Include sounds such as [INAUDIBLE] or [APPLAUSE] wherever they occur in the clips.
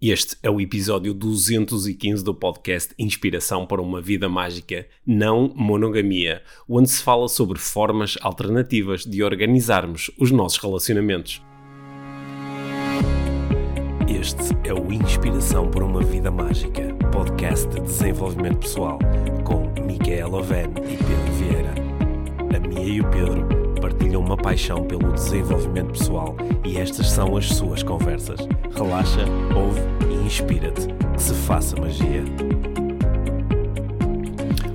Este é o episódio 215 do podcast Inspiração para uma Vida Mágica, não monogamia, onde se fala sobre formas alternativas de organizarmos os nossos relacionamentos. Este é o Inspiração para uma Vida Mágica, podcast de desenvolvimento pessoal, com Micaela Oven e Pedro Vieira. A Mia e o Pedro partilham uma paixão pelo desenvolvimento pessoal e estas são as suas conversas. Relaxa, ouve e inspira-te. Que se faça magia.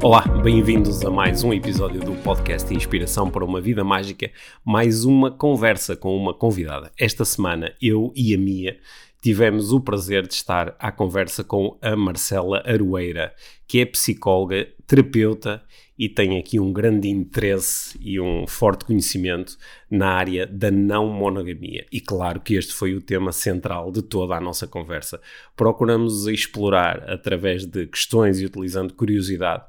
Olá, bem-vindos a mais um episódio do podcast Inspiração para uma Vida Mágica, mais uma conversa com uma convidada. Esta semana, eu e a Mia tivemos o prazer de estar à conversa com a Marcela Aroeira, que é psicóloga, terapeuta e tem aqui um grande interesse e um forte conhecimento na área da não monogamia. E claro que este foi o tema central de toda a nossa conversa. Procuramos explorar através de questões e utilizando curiosidade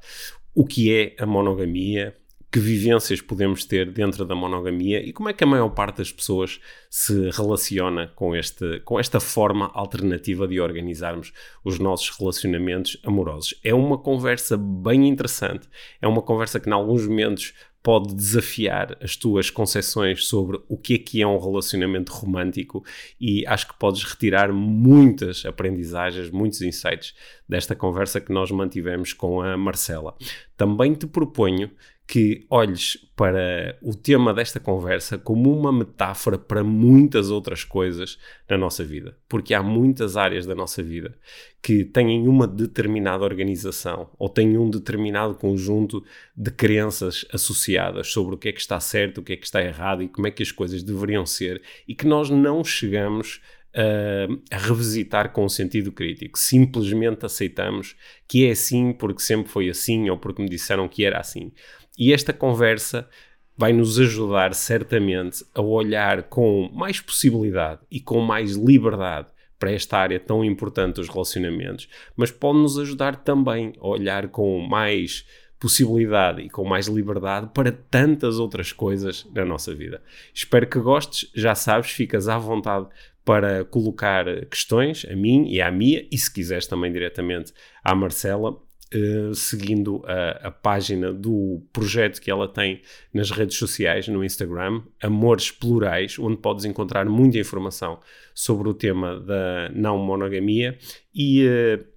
o que é a monogamia, que vivências podemos ter dentro da monogamia e como é que a maior parte das pessoas se relaciona com, este, com esta forma alternativa de organizarmos os nossos relacionamentos amorosos. É uma conversa bem interessante, é uma conversa que, em alguns momentos, pode desafiar as tuas concepções sobre o que é que é um relacionamento romântico e acho que podes retirar muitas aprendizagens, muitos insights desta conversa que nós mantivemos com a Marcela. Também te proponho que olhes para o tema desta conversa como uma metáfora para muitas outras coisas na nossa vida, porque há muitas áreas da nossa vida que têm uma determinada organização ou têm um determinado conjunto de crenças associadas sobre o que é que está certo, o que é que está errado e como é que as coisas deveriam ser e que nós não chegamos a, a revisitar com um sentido crítico. Simplesmente aceitamos que é assim porque sempre foi assim ou porque me disseram que era assim. E esta conversa vai nos ajudar certamente a olhar com mais possibilidade e com mais liberdade para esta área tão importante dos relacionamentos, mas pode nos ajudar também a olhar com mais possibilidade e com mais liberdade para tantas outras coisas na nossa vida. Espero que gostes, já sabes, ficas à vontade para colocar questões a mim e à Mia, e se quiseres também diretamente à Marcela, Uh, seguindo a, a, página do projeto que ela tem nas redes sociais, no Instagram, Amores Plurais, onde podes encontrar muita informação sobre o tema da não monogamia e uh,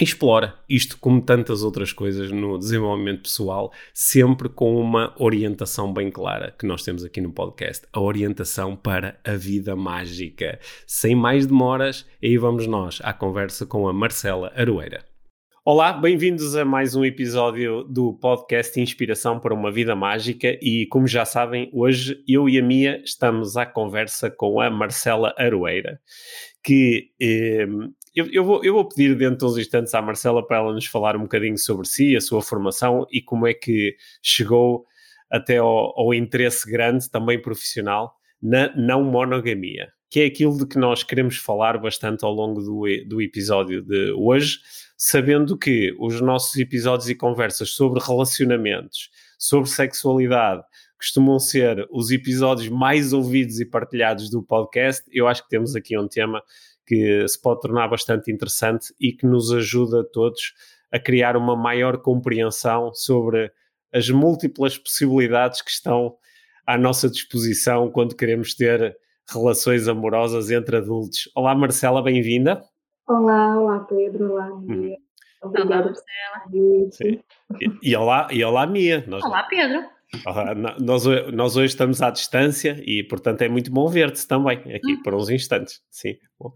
explora isto como tantas outras coisas no desenvolvimento pessoal, sempre com uma orientação bem clara que nós temos aqui no podcast, a orientação para a vida mágica. Sem mais demoras, aí vamos nós à conversa com a Marcela Aroeira. Olá, bem-vindos a mais um episódio do podcast Inspiração para uma Vida Mágica. E, como já sabem, hoje eu e a Mia estamos à conversa com a Marcela Aroeira, que eh, eu, eu, vou, eu vou pedir dentro de uns instantes à Marcela para ela nos falar um bocadinho sobre si, a sua formação e como é que chegou até ao, ao interesse grande, também profissional, na não monogamia, que é aquilo de que nós queremos falar bastante ao longo do, do episódio de hoje, sabendo que os nossos episódios e conversas sobre relacionamentos, sobre sexualidade, costumam ser os episódios mais ouvidos e partilhados do podcast. Eu acho que temos aqui um tema que se pode tornar bastante interessante e que nos ajuda a todos a criar uma maior compreensão sobre as múltiplas possibilidades que estão à nossa disposição quando queremos ter relações amorosas entre adultos. Olá, Marcela, bem-vinda. Olá, olá, Pedro, olá, Mia. Hum. Obrigada, Marcela. E, e, olá, e olá, Mia. Nós... Olá, Pedro. Nós, nós hoje estamos à distância e, portanto, é muito bom ver-te também aqui hum. por uns instantes. Sim. Bom.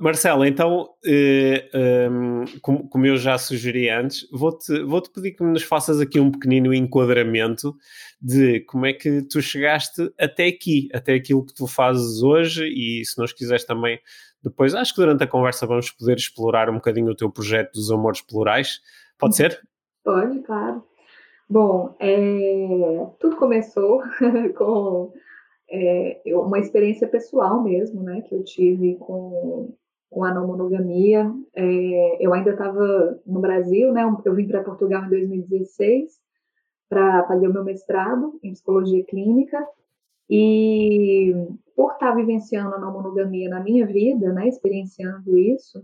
Marcela, então, eh, um, ehm, como, como, eu já sugeri antes, vou-te vou -te pedir que nos faças aqui um pequenino enquadramento de como é que tu chegaste até aqui, até aquilo que tu fazes hoje e se nos quiseres também depois, acho que durante a conversa vamos poder explorar um bocadinho o teu projeto dos amores plurais. Pode ser? Pode, claro. Bom, é, tudo começou [LAUGHS] com é, uma experiência pessoal mesmo, né, que eu tive com, com a não monogamia. É, eu ainda estava no Brasil, né, eu vim para Portugal em 2016 para fazer o meu mestrado em psicologia clínica e por estar vivenciando a não monogamia na minha vida, né, experienciando isso,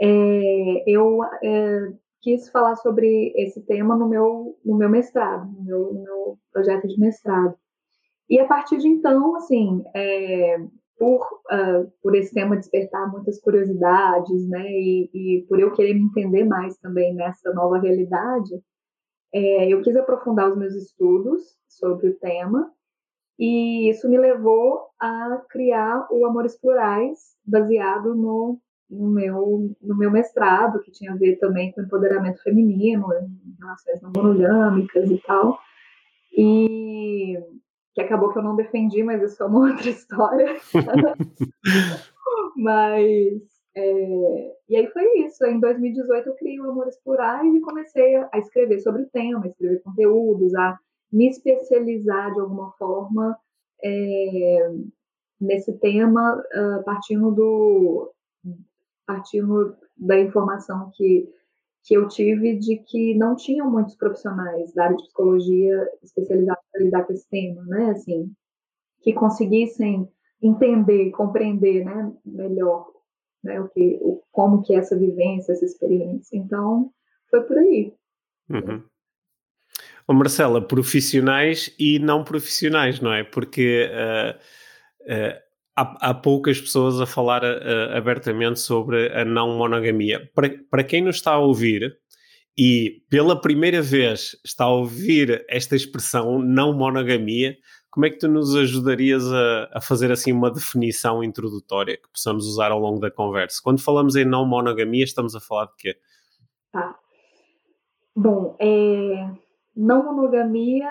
é, eu é, quis falar sobre esse tema no meu, no meu mestrado, no meu, no meu projeto de mestrado. E a partir de então, assim, é, por, uh, por esse tema despertar muitas curiosidades, né, e, e, por eu querer me entender mais também nessa nova realidade, é, eu quis aprofundar os meus estudos sobre o tema, e isso me levou a criar o Amores Plurais, baseado no, no, meu, no meu mestrado, que tinha a ver também com empoderamento feminino, em relações não monogâmicas e tal. E que acabou que eu não defendi, mas isso é uma [LAUGHS] outra história. [LAUGHS] mas é, e aí foi isso. Em 2018 eu criei o Amores Plurais e comecei a escrever sobre o tema, a escrever conteúdos, a me especializar de alguma forma é, nesse tema, uh, partindo do partindo da informação que que eu tive de que não tinham muitos profissionais da área de psicologia especializados para lidar com esse tema, né? Assim, que conseguissem entender, compreender, né, melhor, né, o que, o, como que é essa vivência, essa experiência. Então, foi por aí. Uhum. Oh, Marcela, profissionais e não profissionais, não é? Porque uh, uh, há, há, poucas pessoas a falar uh, abertamente sobre a não monogamia. Para, para quem nos está a ouvir e pela primeira vez está a ouvir esta expressão não monogamia, como é que tu nos ajudarias a, a, fazer assim uma definição introdutória que possamos usar ao longo da conversa? Quando falamos em não monogamia, estamos a falar de quê? Tá. Bom, é, não monogamia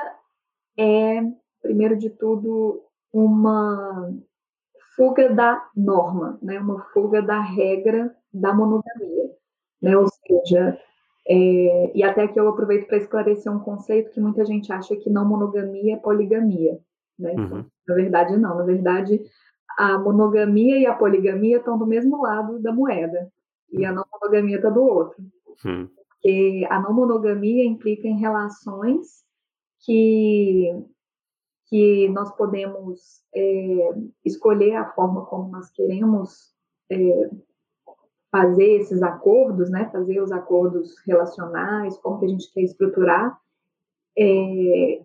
é, primeiro de tudo, uma fuga da norma, né? uma fuga da regra da monogamia. Né? Ou seja, é, e até que eu aproveito para esclarecer um conceito que muita gente acha que não monogamia é poligamia. Né? Então, uhum. Na verdade, não. Na verdade, a monogamia e a poligamia estão do mesmo lado da moeda, e a não monogamia está do outro. Uhum. Porque a não monogamia implica em relações que que nós podemos é, escolher a forma como nós queremos é, fazer esses acordos, né, fazer os acordos relacionais, como que a gente quer estruturar, é,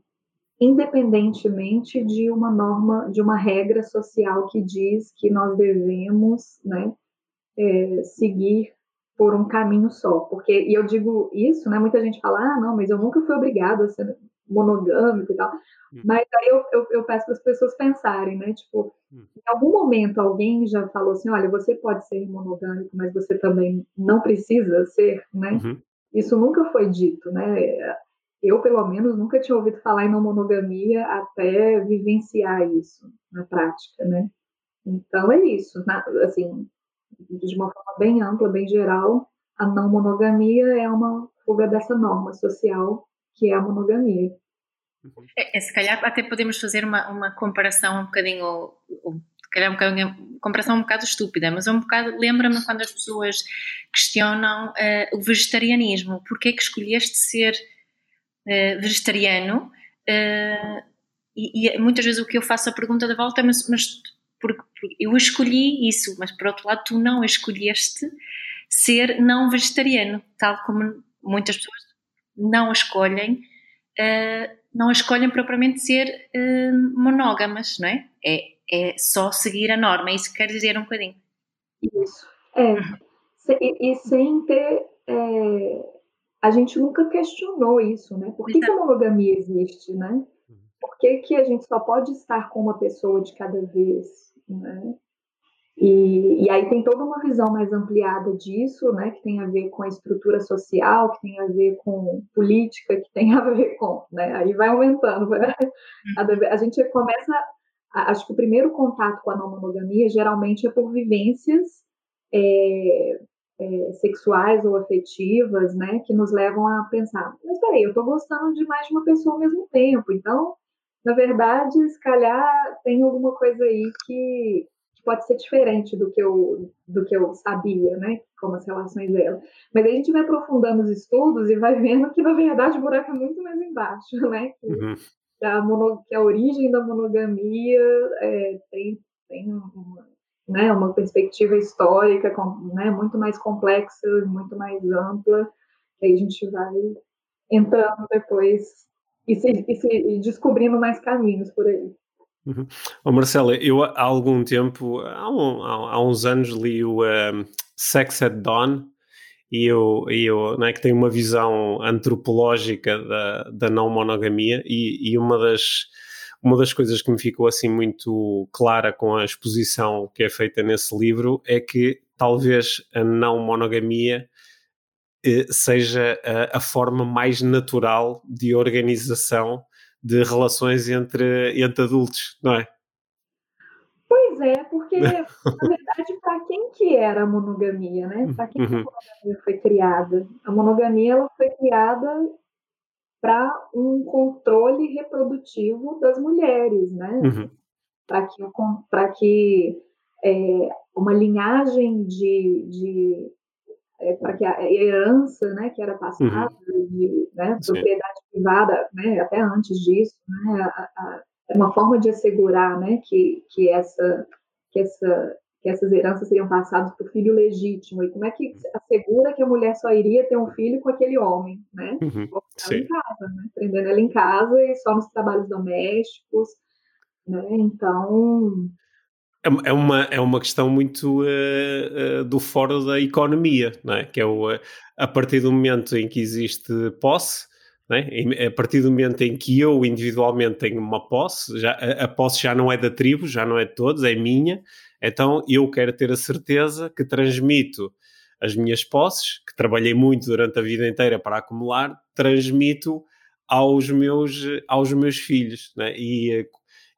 independentemente de uma norma, de uma regra social que diz que nós devemos, né, é, seguir por um caminho só, porque e eu digo isso, né? Muita gente fala, ah, não, mas eu nunca fui obrigado a ser monogâmico e tal. Hum. Mas aí eu, eu, eu peço para as pessoas pensarem, né? Tipo, hum. em algum momento alguém já falou assim: olha, você pode ser monogâmico, mas você também não precisa ser, né? Uhum. Isso nunca foi dito, né? Eu, pelo menos, nunca tinha ouvido falar em não monogamia até vivenciar isso na prática, né? Então é isso, na, assim, de uma forma bem ampla, bem geral, a não monogamia é uma fuga dessa norma social que é a monogamia. É, é, se calhar até podemos fazer uma, uma comparação um bocadinho, ou, ou, se calhar um bocadinho, comparação um bocado estúpida, mas é um bocado, lembra-me quando as pessoas questionam uh, o vegetarianismo, porquê que escolheste ser uh, vegetariano? Uh, e, e, muitas vezes o que eu faço a pergunta da volta é, mas, mas porque, porque eu escolhi isso, mas por outro lado tu não escolheste ser não vegetariano, tal como muitas pessoas não escolhem, uh, não escolhem propriamente ser uh, monógamas, não é? é? É só seguir a norma, é isso que quer dizer um bocadinho. Isso, é. E, e, sem ter. É, a gente nunca questionou isso, né? Por que, que a monogamia existe, né? Uhum. Por que, que a gente só pode estar com uma pessoa de cada vez, né? E, e, aí tem toda uma visão mais ampliada disso, né, que tem a ver com a estrutura social, que tem a ver com política, que tem [LAUGHS] a ver com, né, aí vai aumentando. Né? A, gente começa, acho que o primeiro contato com a não monogamia geralmente é por vivências é, é, sexuais ou afetivas, né, que nos levam a pensar, mas peraí, eu estou gostando de mais de uma pessoa ao mesmo tempo, então, na verdade, se calhar tem alguma coisa aí que pode ser diferente do que eu, do que eu sabia, né? Como as relações dela. Mas aí a gente vai aprofundando os estudos e vai vendo que, na verdade, o buraco é muito mais embaixo, [LAUGHS] né? Que, uhum. a, mono, que a origem da monogamia é, tem tem uma, né, uma perspectiva histórica né, muito mais complexa, muito mais ampla, que aí a gente vai entrando depois e, se, e, se, e descobrindo mais caminhos por aí. Uhum. Oh, Marcela, eu há algum tempo, há, um, há uns anos, li o um, Sex at Dawn e eu, e eu né, que tenho uma visão antropológica da, da não monogamia e, e uma das uma das coisas que me ficou assim muito clara com a exposição que é feita nesse livro é que talvez a não monogamia seja a, a, forma mais natural de organização de relações entre, entre adultos, não é? Pois é, porque [LAUGHS] na verdade para quem que era a monogamia, né? Para quem uhum. que a uhum. monogamia foi criada? A monogamia ela foi criada para um controle reprodutivo das mulheres, né? Uhum. Para que, que é, uma linhagem de, de é, para que a herança, né, que era passada uhum. de né, propriedade privada, né, até antes disso, né, a, a, uma forma de assegurar, né, que, que essa que essa que essas heranças seriam passadas para o filho legítimo. E como é que assegura que a mulher só iria ter um filho com aquele homem, né? Uhum, em casa, né? Prendendo ela em casa e só nos trabalhos domésticos, né? Então... É, é uma, é uma questão muito uh, uh, do foro da economia, não é? Que é o, uh, a partir do momento em que existe posse, é? A partir do momento em que eu individualmente tenho uma posse, já, a, a posse já não é da tribo, já não é de todos, é minha, então eu quero ter a certeza que transmito as minhas posses, que trabalhei muito durante a vida inteira para acumular, transmito aos meus, aos meus filhos. Né? E,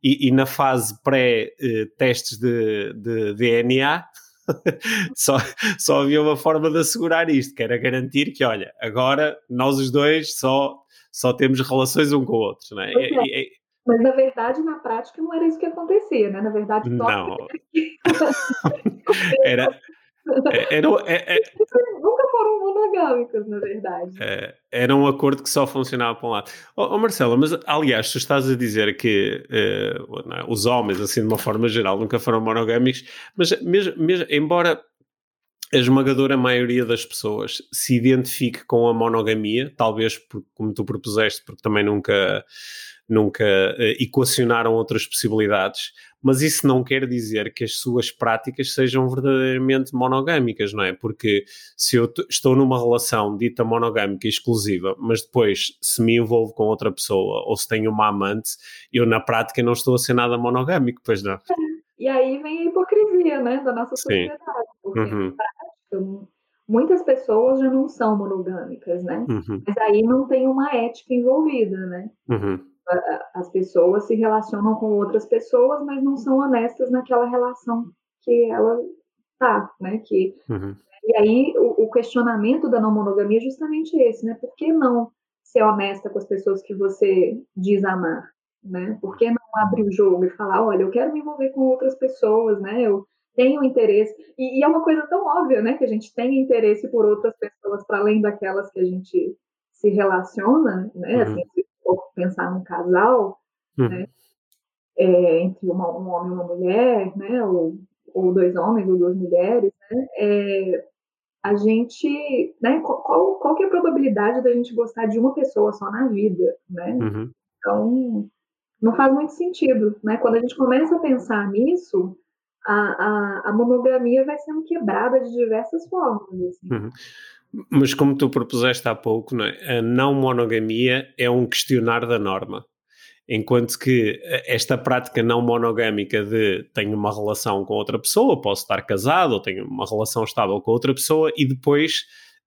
e, e, na fase pré-testes de, de DNA, [LAUGHS] só, só havia uma forma de assegurar isto, que era garantir que, olha, agora nós os dois só, só temos relações um com o outro. Né? E, e, mas, na verdade, na prática, não era isso que acontecia, né? Na verdade, não. era, é, [LAUGHS] era, é, é, [LAUGHS] Nunca foram monogâmicos, na verdade. É, era um acordo que só funcionava para um lado. Oh, oh Marcela, mas aliás, tu estás a dizer que uh, os homens, assim, de uma forma geral, nunca foram monogâmicos, mas mesmo, mesmo embora a esmagadora maioria das pessoas se identifique com a monogamia, talvez por, como tu propuseste, porque também nunca nunca uh, equacionaram outras possibilidades, mas isso não quer dizer que as suas práticas sejam verdadeiramente monogâmicas, não é? Porque se eu estou numa relação dita monogâmica exclusiva, mas depois se me envolvo com outra pessoa ou se tenho uma amante, eu na prática não estou a ser nada monogâmico, pois não? E aí vem a hipocrisia, né, da nossa sociedade, Sim. porque uhum. prática muitas pessoas já não são monogâmicas, né? Uhum. Mas aí não tem uma ética envolvida, né? Uhum as pessoas se relacionam com outras pessoas, mas não são honestas naquela relação que ela tá, né? Que, uhum. E aí o, o, questionamento da não monogamia é justamente esse, né? Por que não ser honesta com as pessoas que você diz amar, né? Por que não abrir o jogo e falar, olha, eu quero me envolver com outras pessoas, né? Eu tenho interesse e, e é uma coisa tão óbvia, né? Que a gente tem interesse por outras pessoas para além daquelas que a gente se relaciona, né? Uhum. Assim, pensar num casal, uhum. né, é, entre uma, um homem e uma mulher, né, ou, ou dois homens ou duas mulheres, né, é, a gente, né, qual, qual que é a probabilidade da gente gostar de uma pessoa só na vida, né? Uhum. Então, não faz muito sentido, né? Quando a gente começa a pensar nisso, a, a, a monogamia vai sendo quebrada de diversas formas. Assim. Uhum. Mas como tu propuseste há pouco, não é? a não monogamia é um questionar da norma. Enquanto que esta prática não monogâmica de tenho uma relação com outra pessoa, posso estar casado, ou tenho uma relação estável com outra pessoa e depois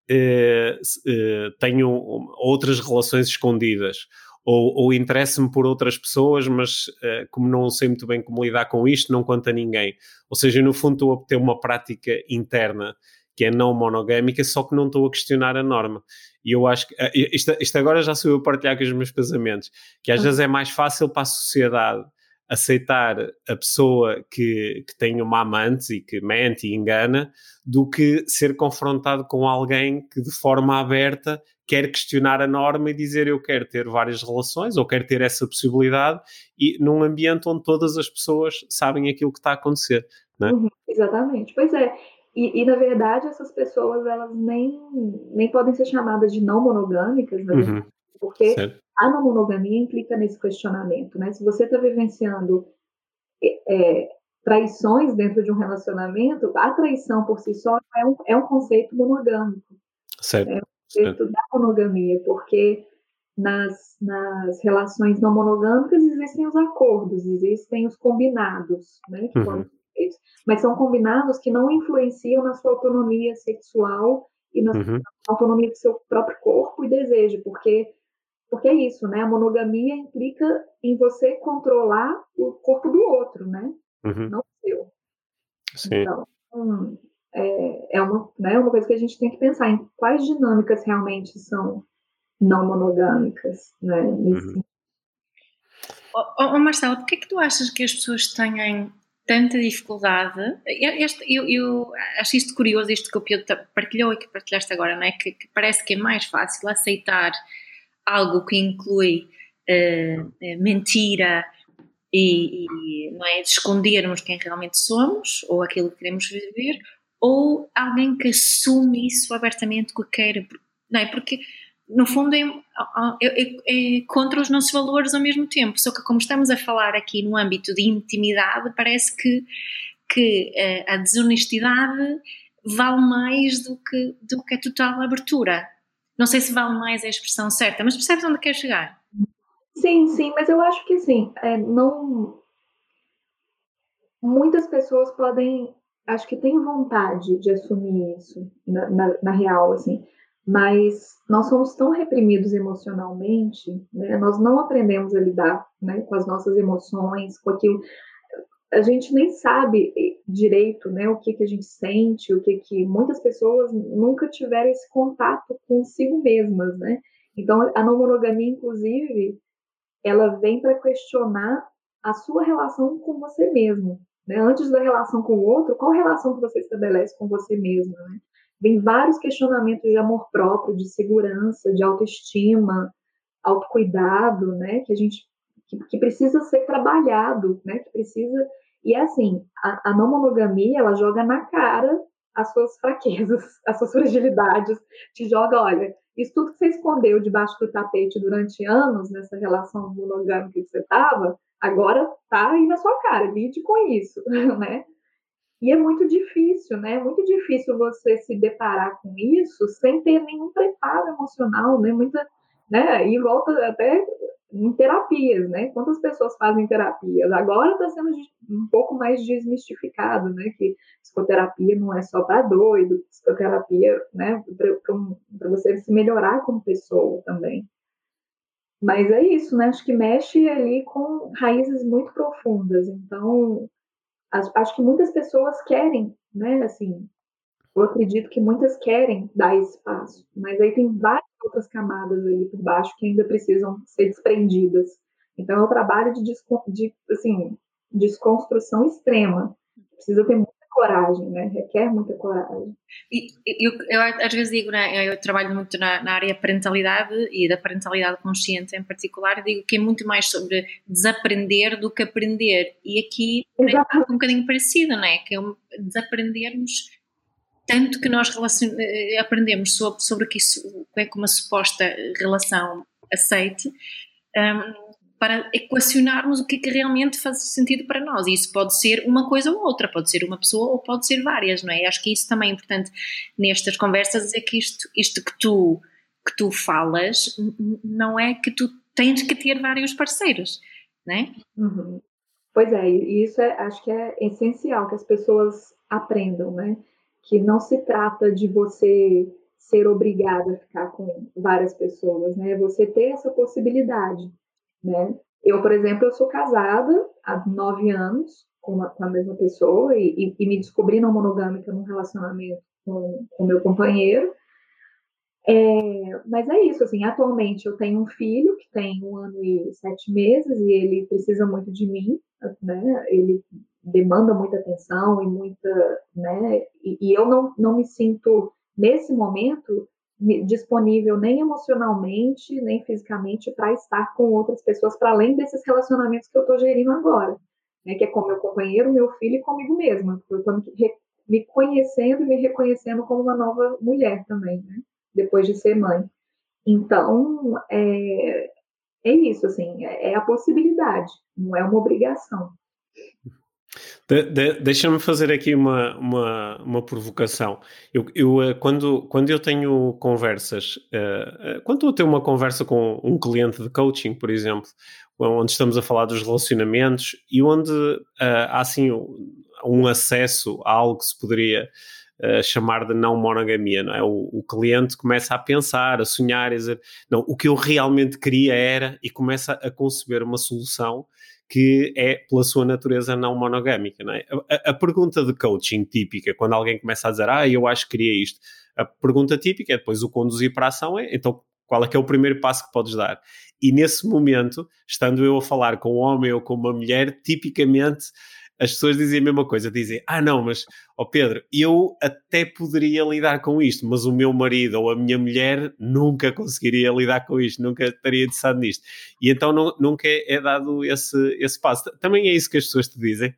eh, eh, tenho outras relações escondidas. Ou, ou interesso-me por outras pessoas, mas eh, como não sei muito bem como lidar com isto, não conta a ninguém. Ou seja, no fundo estou a ter uma prática interna que é não monogâmica, só que não estou a questionar a norma. E eu acho que isto, isto agora já sou eu a partilhar com os meus pensamentos, que às vezes é mais fácil para a sociedade aceitar a pessoa que, que tem uma amante e que mente e engana do que ser confrontado com alguém que de forma aberta quer questionar a norma e dizer eu quero ter várias relações ou quero ter essa possibilidade e num ambiente onde todas as pessoas sabem aquilo que está a acontecer. Não é? Uhum, exatamente. Pois é. E, e, na verdade essas pessoas elas nem, nem podem ser chamadas de não monogâmicas, né? Uhum. Porque certo. a não monogamia implica nesse questionamento, né? Se você está vivenciando é, traições dentro de um relacionamento, a traição por si só é um, é um conceito monogâmico. Certo. É conceito da monogamia, porque nas, nas relações não monogâmicas existem os acordos, existem os combinados, né, que uhum. Feitos, mas são combinados que não influenciam na sua autonomia sexual e na uhum. autonomia do seu próprio corpo e desejo, porque porque é isso, né? A monogamia implica em você controlar o corpo do outro, né? Uhum. Não o seu. Sim. Então, hum, é, é uma, né, uma coisa que a gente tem que pensar em quais dinâmicas realmente são não monogâmicas, né? Nesse... Uhum. Oh, oh, Marcelo, por que é que tu achas que as pessoas têm tanta dificuldade? Este, eu, eu, acho isto curioso, isto que o Pedro partilhou e que partilhaste agora, não é? Que, que parece que é mais fácil aceitar algo que inclui uh, mentira e, e, não é, escondermos quem realmente somos ou aquilo que queremos viver ou alguém que assume isso abertamente que quer, não é? Porque no fundo é, é, é, contra os nossos valores ao mesmo tempo, só que como estamos a falar aqui no âmbito de intimidade, parece que, que eh, a desonestidade vale mais do que, do que a total abertura. Não sei se vale mais a expressão certa, mas percebes onde quer chegar? Sim, sim, mas eu acho que assim, é, não. Muitas pessoas podem acho que tem vontade de assumir isso na, na, na, real, assim, mas nós somos tão reprimidos emocionalmente, né? Nós não aprendemos a lidar, né, com as nossas emoções, com aquilo. A gente nem sabe direito, né, o que que a gente sente, o que que muitas pessoas nunca tiveram esse contato consigo mesmas, né? Então a não monogamia, inclusive, ela vem para questionar a sua relação com você mesmo, né? Antes da relação com o outro, qual relação que você estabelece com você mesmo? Né? Vem vários questionamentos de amor próprio, de segurança, de autoestima, autocuidado, né? Que a gente que, que precisa ser trabalhado, né? Que precisa e é assim, a, a não monogamia ela joga na cara as suas fraquezas, [LAUGHS] as suas fragilidades, te joga, olha, isso tudo que você escondeu debaixo do tapete durante anos nessa relação monogâmica que você estava, agora tá aí na sua cara, lide com isso, [LAUGHS] né? E é muito difícil, né? É muito difícil você se deparar com isso sem ter nenhum preparo emocional, né? Muita, né? E volta até em terapias, né? Quantas pessoas fazem terapias? Agora está sendo um pouco mais desmistificado, né? Que psicoterapia não é só para doido, psicoterapia, né? Para você se melhorar como pessoa também. Mas é isso, né? Acho que mexe ali com raízes muito profundas. Então, acho que muitas pessoas querem, né? Assim, eu acredito que muitas querem dar esse passo, mas aí tem várias outras camadas ali por baixo que ainda precisam ser desprendidas. Então, é um trabalho de, de assim, desconstrução extrema. Precisa ter coragem, né? Requer muita coragem. E, eu, eu, às vezes digo, né, eu trabalho muito na, na área parentalidade e da parentalidade consciente em particular, digo que é muito mais sobre desaprender do que aprender. E aqui é um bocadinho parecido, não é? Que é um, desaprendermos tanto que nós eh, aprendemos sobre, sobre que isso, é que uma suposta relação aceite, um, para equacionarmos o que, é que realmente faz sentido para nós. E isso pode ser uma coisa ou outra, pode ser uma pessoa ou pode ser várias, não é? Acho que isso também é importante nestas conversas, é que isto, isto que tu que tu falas não é que tu tens que ter vários parceiros, não é? Uhum. Pois é, e isso é, acho que é essencial que as pessoas aprendam, né? Que não se trata de você ser obrigada a ficar com várias pessoas, né? Você ter essa possibilidade né? Eu, por exemplo, eu sou casada há nove anos com, uma, com a mesma pessoa e, e, e, me descobri não monogâmica num relacionamento com o meu companheiro. É, mas é isso, assim, atualmente eu tenho um filho que tem um ano e sete meses e ele precisa muito de mim, né? Ele demanda muita atenção e muita, né? E, e eu não, não me sinto nesse momento disponível nem emocionalmente, nem fisicamente para estar com outras pessoas para além desses relacionamentos que eu estou gerindo agora, né? Que é com meu companheiro, meu filho e comigo mesma. Eu estou me, conhecendo e me reconhecendo como uma nova mulher também, né? depois de ser mãe. Então, é, é isso, assim, é, é a possibilidade, não é uma obrigação. De, de, Deixa-me fazer aqui uma, uma, uma provocação. Eu, eu, eh, quando, quando eu tenho conversas, uh, quando a ter uma conversa com um cliente de coaching, por exemplo, onde estamos a falar dos relacionamentos e onde uh, há assim um acesso a algo que se poderia chamar de não monogamia, não é? O, o, cliente começa a pensar, a sonhar, a dizer, não, o que eu realmente queria era, e começa a conceber uma solução que é, pela sua natureza, não monogâmica, não é? A, a, pergunta de coaching típica, quando alguém começa a dizer, ah, eu acho que queria isto, a pergunta típica é depois o conduzir para a ação é, então, qual é que é o primeiro passo que podes dar? E nesse momento, estando eu a falar com um homem ou com uma mulher, tipicamente as pessoas dizem a mesma coisa, dizem, ah não, mas, ó oh Pedro, eu até poderia lidar com isto, mas o meu marido ou a minha mulher nunca conseguiria lidar com isto, nunca estaria interessado nisto. E então não, nunca é, é dado esse, esse passo. Também é isso que as pessoas te dizem?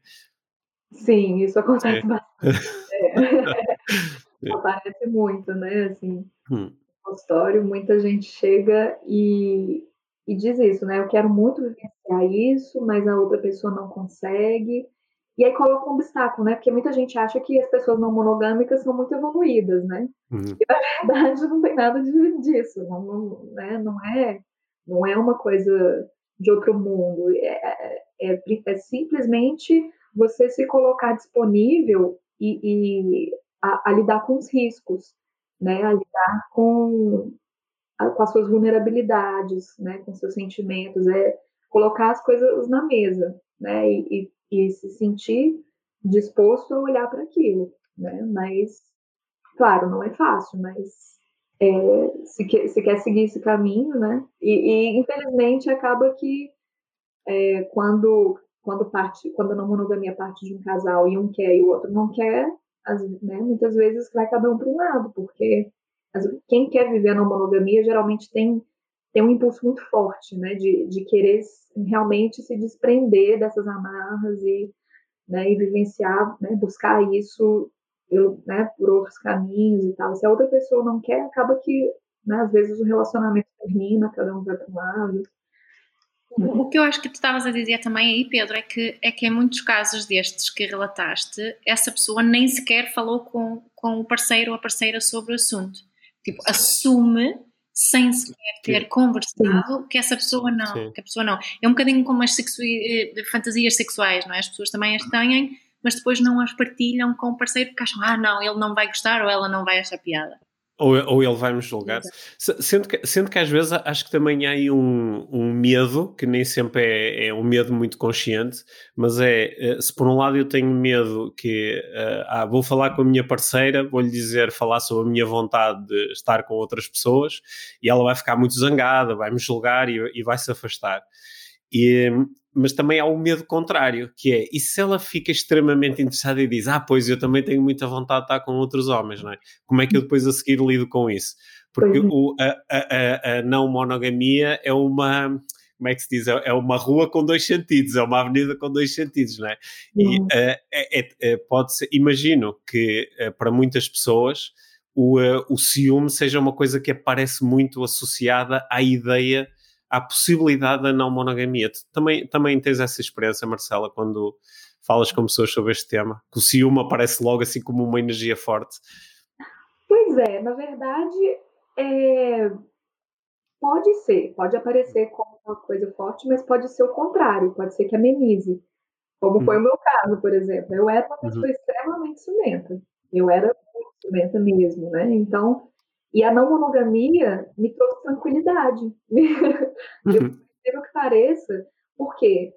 Sim, isso acontece é. bastante. [LAUGHS] É. Aparece muito, né, assim, hum. no consultório, muita gente chega e, e diz isso, né, eu quero muito vivenciar isso, mas a outra pessoa não consegue, e aí coloca um obstáculo, né? Porque muita gente acha que as pessoas não monogâmicas são muito evoluídas, né? Uhum. E na verdade não tem nada de, disso, não, não, né? não, é, não é uma coisa de outro mundo. É, é, é, é simplesmente você se colocar disponível e, e a, a, lidar com os riscos, né? A lidar com, a, com as suas vulnerabilidades, né? Com seus sentimentos, é colocar as coisas na mesa, né? E, e e se sentir disposto a olhar para aquilo, né? Mas, claro, não é fácil, mas é, se, quer, se quer seguir esse caminho, né? E, e infelizmente acaba que é, quando quando parte quando a não monogamia parte de um casal e um quer e o outro não quer, as, né, muitas vezes vai cada um para um lado, porque as, quem quer viver a não monogamia geralmente tem tem um impulso muito forte, né, de, de querer realmente se desprender dessas amarras e, né, e vivenciar, né, buscar isso pelo, né, por outros caminhos e tal. Se a outra pessoa não quer, acaba que, né, às vezes o relacionamento termina, cada um vai para um lado. O que eu acho que tu estavas a dizer também aí, Pedro, é que, é que em muitos casos destes que relataste, essa pessoa nem sequer falou com, com o parceiro ou a parceira sobre o assunto. Tipo, assume sem sequer ter conversado Sim. que essa pessoa não, Sim. que a pessoa não. É um bocadinho como as sexu eh, fantasias sexuais, não é? As pessoas também as têm, mas depois não as partilham com o parceiro porque acham, ah, não, ele não vai gostar ou ela não vai achar piada. Ou, ou ele vai me julgar. Sendo que, sendo que às vezes acho que também há aí um, um medo, que nem sempre é, é, um medo muito consciente, mas é eh, se por um lado eu tenho medo que uh, ah, vou falar com a minha parceira, vou-lhe dizer, falar sobre a minha vontade de estar com outras pessoas e ela vai ficar muito zangada, vai me julgar e, e vai se afastar. E, mas também há o medo contrário, que é, e se ela fica extremamente interessada e diz, ah, pois eu também tenho muita vontade de estar com outros homens, não é? Como é que eu depois a seguir lido com isso? Porque o, a, a, a, não monogamia é uma, como é que se diz? É uma rua com dois sentidos, é uma avenida com dois sentidos, não é? E uh, é, é, é, pode ser, imagino que uh, para muitas pessoas o, uh, o ciúme seja uma coisa que aparece muito associada à ideia à possibilidade da não monogamia. Também, também tens essa experiência, Marcela, quando falas com pessoas sobre este tema? Que o ciúme aparece logo assim como uma energia forte. Pois é, na verdade, é... pode ser, pode aparecer como uma coisa forte, mas pode ser o contrário, pode ser que amenize. Como foi o meu caso, por exemplo. Eu era uma pessoa uhum. extremamente ciumenta. Eu era muito ciumenta mesmo, né? Então, e a não monogamia me trouxe tranquilidade. [LAUGHS] Uhum. Eu, que pareça, porque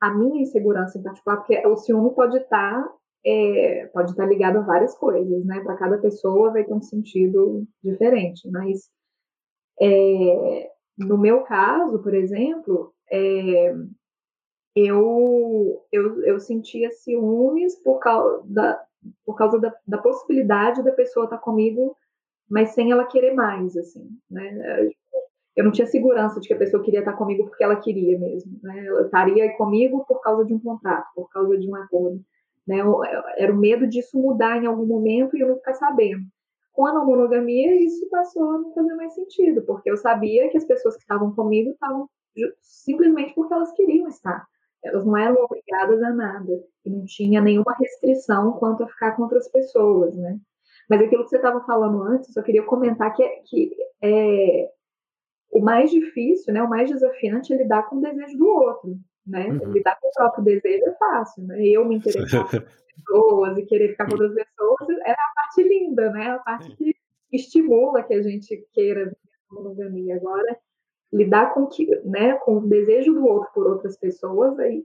a minha insegurança em particular, porque o ciúme pode estar é, pode estar ligado a várias coisas, né? Para cada pessoa vai ter um sentido diferente, mas é, no meu caso, por exemplo, é, eu, eu, eu sentia ciúmes por causa, da, por causa da, da possibilidade da pessoa estar comigo, mas sem ela querer mais, assim, né? Eu não tinha segurança de que a pessoa queria estar comigo porque ela queria mesmo, né? Ela estaria comigo por causa de um contrato, por causa de um acordo. Né? Era o medo disso mudar em algum momento e eu não ficar sabendo. Com a não monogamia, isso passou a não fazer mais sentido, porque eu sabia que as pessoas que estavam comigo estavam simplesmente porque elas queriam estar. Elas não eram obrigadas a nada e não tinha nenhuma restrição quanto a ficar com outras pessoas, né? Mas aquilo que você estava falando antes, eu só queria comentar que, é, que é, o mais difícil, né, o mais desafiante é lidar com o desejo do outro né? Uhum. Lidar com o próprio desejo é fácil, né? Eu me interessar por [LAUGHS] pessoas e querer ficar com outras pessoas é a parte linda, né? A parte que estimula que a gente queira monogamia. Agora, lidar com, que, né, com o desejo do outro por outras pessoas, aí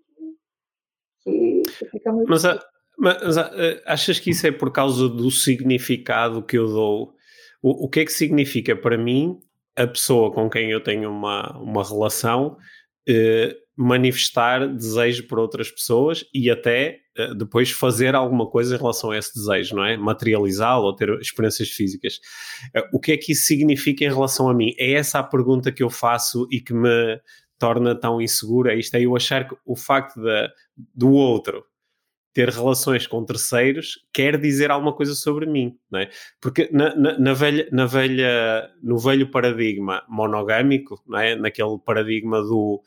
que, que fica muito mas, a, mas a, achas que isso é por causa do significado que eu dou? O, o que é que significa para mim a pessoa com quem eu tenho uma, uma relação eh, manifestar desejo por outras pessoas e até uh, depois fazer alguma coisa em relação a esse desejo, não é? Materializá-lo ou ter experiências físicas. Uh, o que é que isso significa em relação a mim? É essa a pergunta que eu faço e que me torna tão insegura. Isto é eu achar que o facto de, do outro ter relações com terceiros quer dizer alguma coisa sobre mim, não é? Porque na, na, na, velha, na velha, no velho paradigma monogâmico, não é? Naquele paradigma do,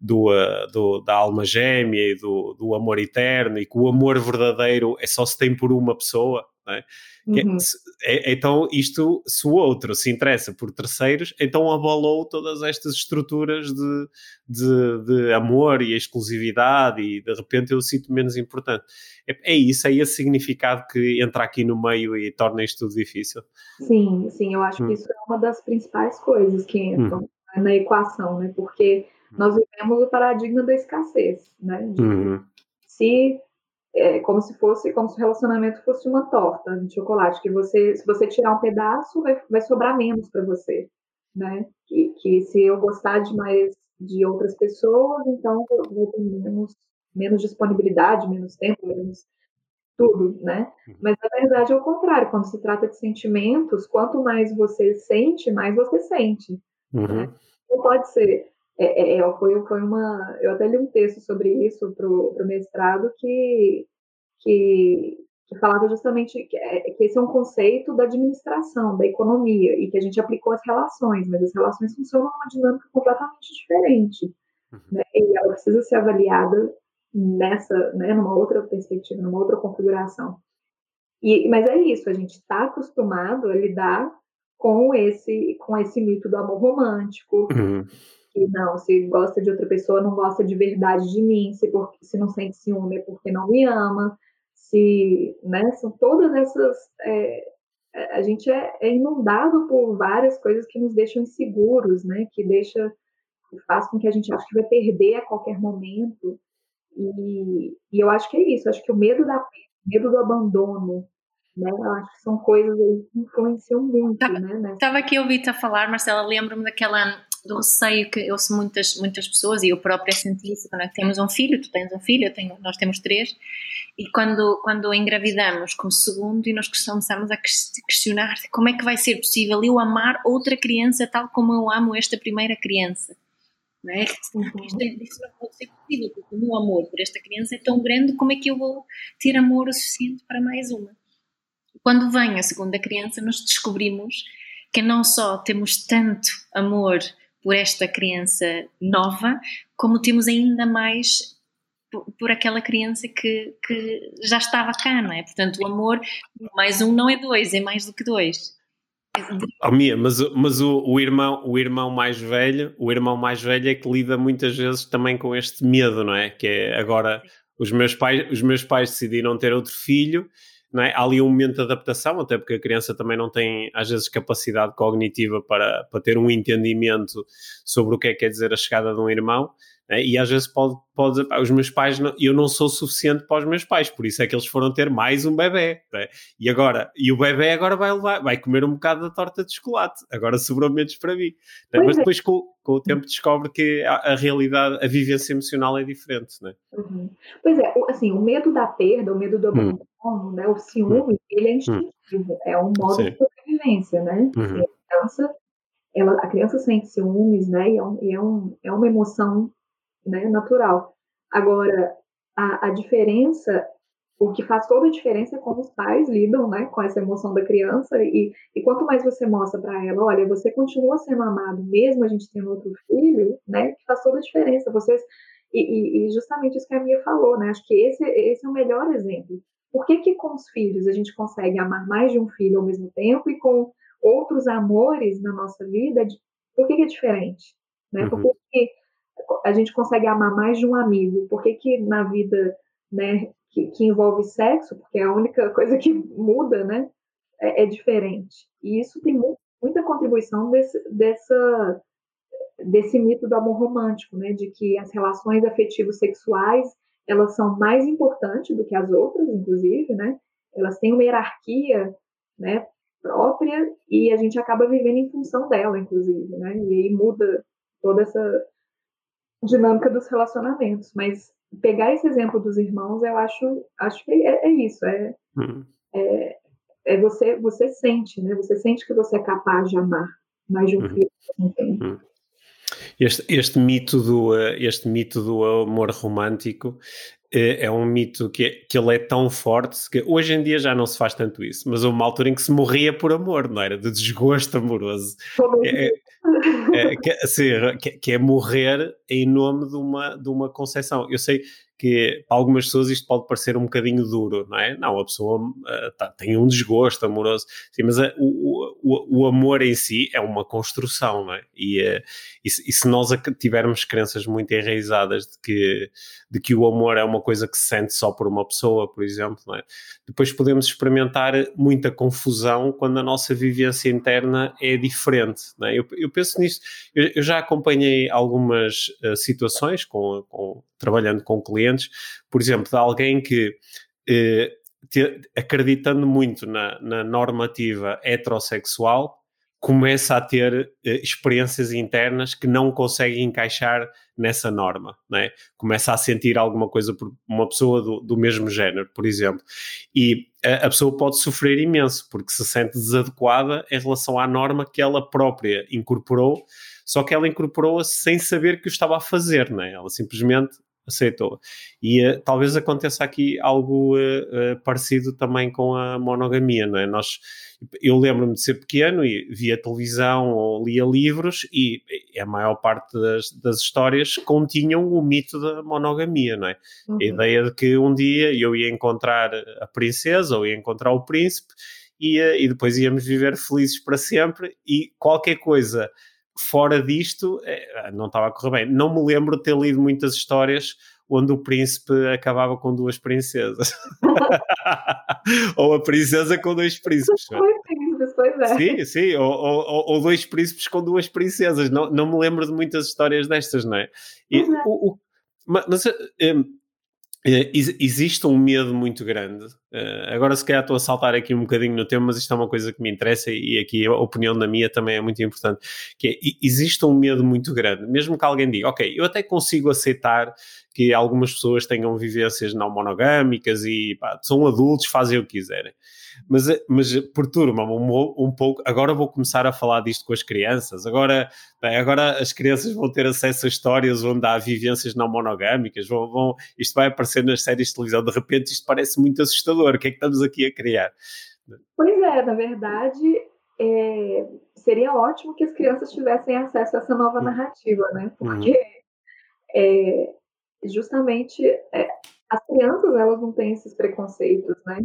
do, uh, do, da alma gêmea e do, do amor eterno e que o amor verdadeiro é só se tem por uma pessoa, é? É, uhum. É, então, isto, se o outro se interessa por terceiros, então abalou todas estas estruturas de, de, de amor e exclusividade, e de repente eu sinto menos importante. É, é, isso, é esse significado que entra aqui no meio e torna isto tudo difícil. Sim, sim, eu acho hum. que isso é uma das principais coisas que entram hum. na equação, né? Porque hum. nós vivemos o paradigma da escassez, né? De, uhum. Se é como se fosse, como se o relacionamento fosse uma torta de chocolate, que você, se você tirar um pedaço, vai, vai sobrar menos para você, né? Que, que se eu gostar de mais de outras pessoas, então eu vou ter menos, menos disponibilidade, menos tempo, menos tudo, né? Uhum. Mas na verdade é o contrário, quando se trata de sentimentos, quanto mais você sente, mais você sente. Né? Uhum. Né? Não pode ser é, é, é, foi, foi uma. Eu até li um texto sobre isso para o mestrado que, que, que, falava justamente que, é, que, esse é um conceito da administração, da economia, e que a gente aplicou às relações, mas as relações funcionam numa dinâmica completamente diferente. Uhum. Né? E ela precisa ser avaliada nessa, né, numa outra perspectiva, numa outra configuração. E, mas é isso, a gente está acostumado a lidar com esse, com esse mito do amor romântico. Uhum que não, se gosta de outra pessoa, não gosta de verdade de mim, se, por, se não sente ciúme é porque não me ama, se, né, são todas essas, é, é, a gente é, é, inundado por várias coisas que nos deixam inseguros, né, que deixa, que faz com que a gente ache que vai perder a qualquer momento, e, e eu acho que é isso, acho que o medo da medo do abandono, né? Eu acho que são coisas que influenciam muito, né? Estava aqui a ouvir-te a falar, Marcela, lembro-me daquela do receio que eu ouço muitas, muitas pessoas, e eu própria senti isso, quando é temos um filho, tu tens um filho, tenho, nós temos três, e quando, quando engravidamos com o segundo e nós começamos a questionar como é que vai ser possível eu amar outra criança tal como eu amo esta primeira criança. Não é? Isto, isso não pode ser possível, porque o meu amor por esta criança é tão grande, como é que eu vou ter amor o suficiente para mais uma? Quando vem a segunda criança, nós descobrimos que não só temos tanto amor por esta criança nova, como temos ainda mais por, por aquela criança que, que já estava cá, não é? Portanto, o amor, mais um não é dois, é mais do que dois. Oh, Mia, mas, mas o, o, irmão, o irmão mais velho, o irmão mais velho é que lida muitas vezes também com este medo, não é? Que é agora os meus pais, os meus pais decidiram ter outro filho não é? Há ali um momento de adaptação, até porque a criança também não tem, às vezes, capacidade cognitiva para, para ter um entendimento sobre o que é que quer dizer a chegada de um irmão. Né? E às vezes pode, pode os meus pais, não, eu não sou suficiente para os meus pais, por isso é que eles foram ter mais um bebê. Né? E agora, e o bebê agora vai levar, vai comer um bocado da torta de chocolate, agora sobrou menos para mim. Né? Mas é. depois com, com, o tempo descobre que a, a, realidade, a vivência emocional é diferente. Né? Uhum. Pois é, assim, o medo da perda, o medo do hum. abandono, hum. né, o ciúme, hum. ele é hum. instintivo, hum. é um modo Sim. de sobrevivência, né? Uhum. A criança ela, a criança sente ciúmes, né? E é, um, e é, um, é uma emoção né, natural. Agora, a, a diferença, o que faz toda a diferença é como os pais lidam né, com essa emoção da criança. E, e quanto mais você mostra para ela, olha, você continua sendo amado, mesmo a gente tendo outro filho, né? Que faz toda a diferença. Vocês. E, e, justamente isso que a Mia falou, né? Acho que esse, esse é o melhor exemplo. Por que, que com os filhos a gente consegue amar mais de um filho ao mesmo tempo e com outros amores na nossa vida, por que, que é diferente? Né? Por que, que a gente consegue amar mais de um amigo? Por que, que na vida né, que, que envolve sexo, porque é a única [LAUGHS] coisa que muda, né, é, é diferente? E isso tem mu muita contribuição desse, dessa, desse mito do amor romântico, né, de que as relações afetivos sexuais elas são mais importantes do que as outras, inclusive, né? Elas têm uma hierarquia, né, própria e a gente acaba vivendo em função dela, inclusive, né? E aí muda toda essa dinâmica dos relacionamentos. Mas pegar esse exemplo dos irmãos, eu acho, acho que é, é isso, é, uhum. é, é, você, você sente, né? Você sente que você é capaz de amar mais de um uhum. filho uhum. Este, este, mito do, eh, este mito do amor romântico é, é um mito que, é, que ele é tão forte que hoje em dia já não se faz tanto isso, mas houve uma altura em que se morria por amor, não era? De desgosto amoroso. É, [LAUGHS] é, que, assim, que, que, é morrer em nome de uma, de uma concepção. Eu sei que para algumas pessoas isto pode parecer um bocadinho duro, não é? Não, a pessoa uh, tá, tem um desgosto amoroso, sim, mas uh, o, o, o, amor em si é uma construção, não é? E, uh, e, se, e, se nós tivermos crenças muito enraizadas de que, de que o amor é uma coisa que se sente só por uma pessoa, por exemplo, é? depois podemos experimentar muita confusão quando a nossa vivência interna é diferente, não é? Eu, eu penso nisto, eu, eu, já acompanhei algumas situações com, com trabalhando com clientes, por exemplo, de alguém que, eh, te, acreditando muito na, na, normativa heterossexual, começa a ter eh, experiências internas que não consegue encaixar nessa norma, né? começa a sentir alguma coisa por uma pessoa do, do mesmo género, por exemplo, e a, a, pessoa pode sofrer imenso porque se sente desadequada em relação à norma que ela própria incorporou, só que ela incorporou-a sem saber que o estava a fazer, né? ela simplesmente aceitou. E uh, talvez aconteça aqui algo uh, uh, parecido também com a monogamia, não é? Nós, eu lembro-me de ser pequeno e via televisão ou lia livros e a maior parte das, das histórias continham o mito da monogamia, não é? Uhum. A ideia de que um dia eu ia encontrar a princesa ou ia encontrar o príncipe e, e depois íamos viver felizes para sempre e qualquer coisa fora disto, é, não estava a correr bem. Não me lembro de ter lido muitas histórias onde o príncipe acabava com duas princesas. [LAUGHS] ou a princesa com dois príncipes. Pois é. Sim, sim, ou, ou, ou, dois príncipes com duas princesas. Não, não me lembro de muitas histórias destas, não é? E, o, o, mas, um, Uh, existe um medo muito grande. Uh, agora, se calhar, estou a saltar aqui um bocadinho no tema, mas isto é uma coisa que me interessa e aqui a opinião da minha também é muito importante. Que é, existe um medo muito grande, mesmo que alguém diga, ok, eu até consigo aceitar que algumas pessoas tenham vivências não monogâmicas e pá, são adultos, fazem o que quiserem mas, mas perturba-me um, um, pouco. Agora vou começar a falar disto com as crianças. Agora, bem, agora as crianças vão ter acesso a histórias onde há vivências não monogâmicas. Vão, vão, isto vai aparecer nas séries de televisão. De repente, isto parece muito assustador. O que é que estamos aqui a criar? Pois é, na verdade, é, seria ótimo que as crianças tivessem acesso a essa nova hum. narrativa, né? Uhum. Porque é, justamente é, as crianças elas não têm esses preconceitos, né?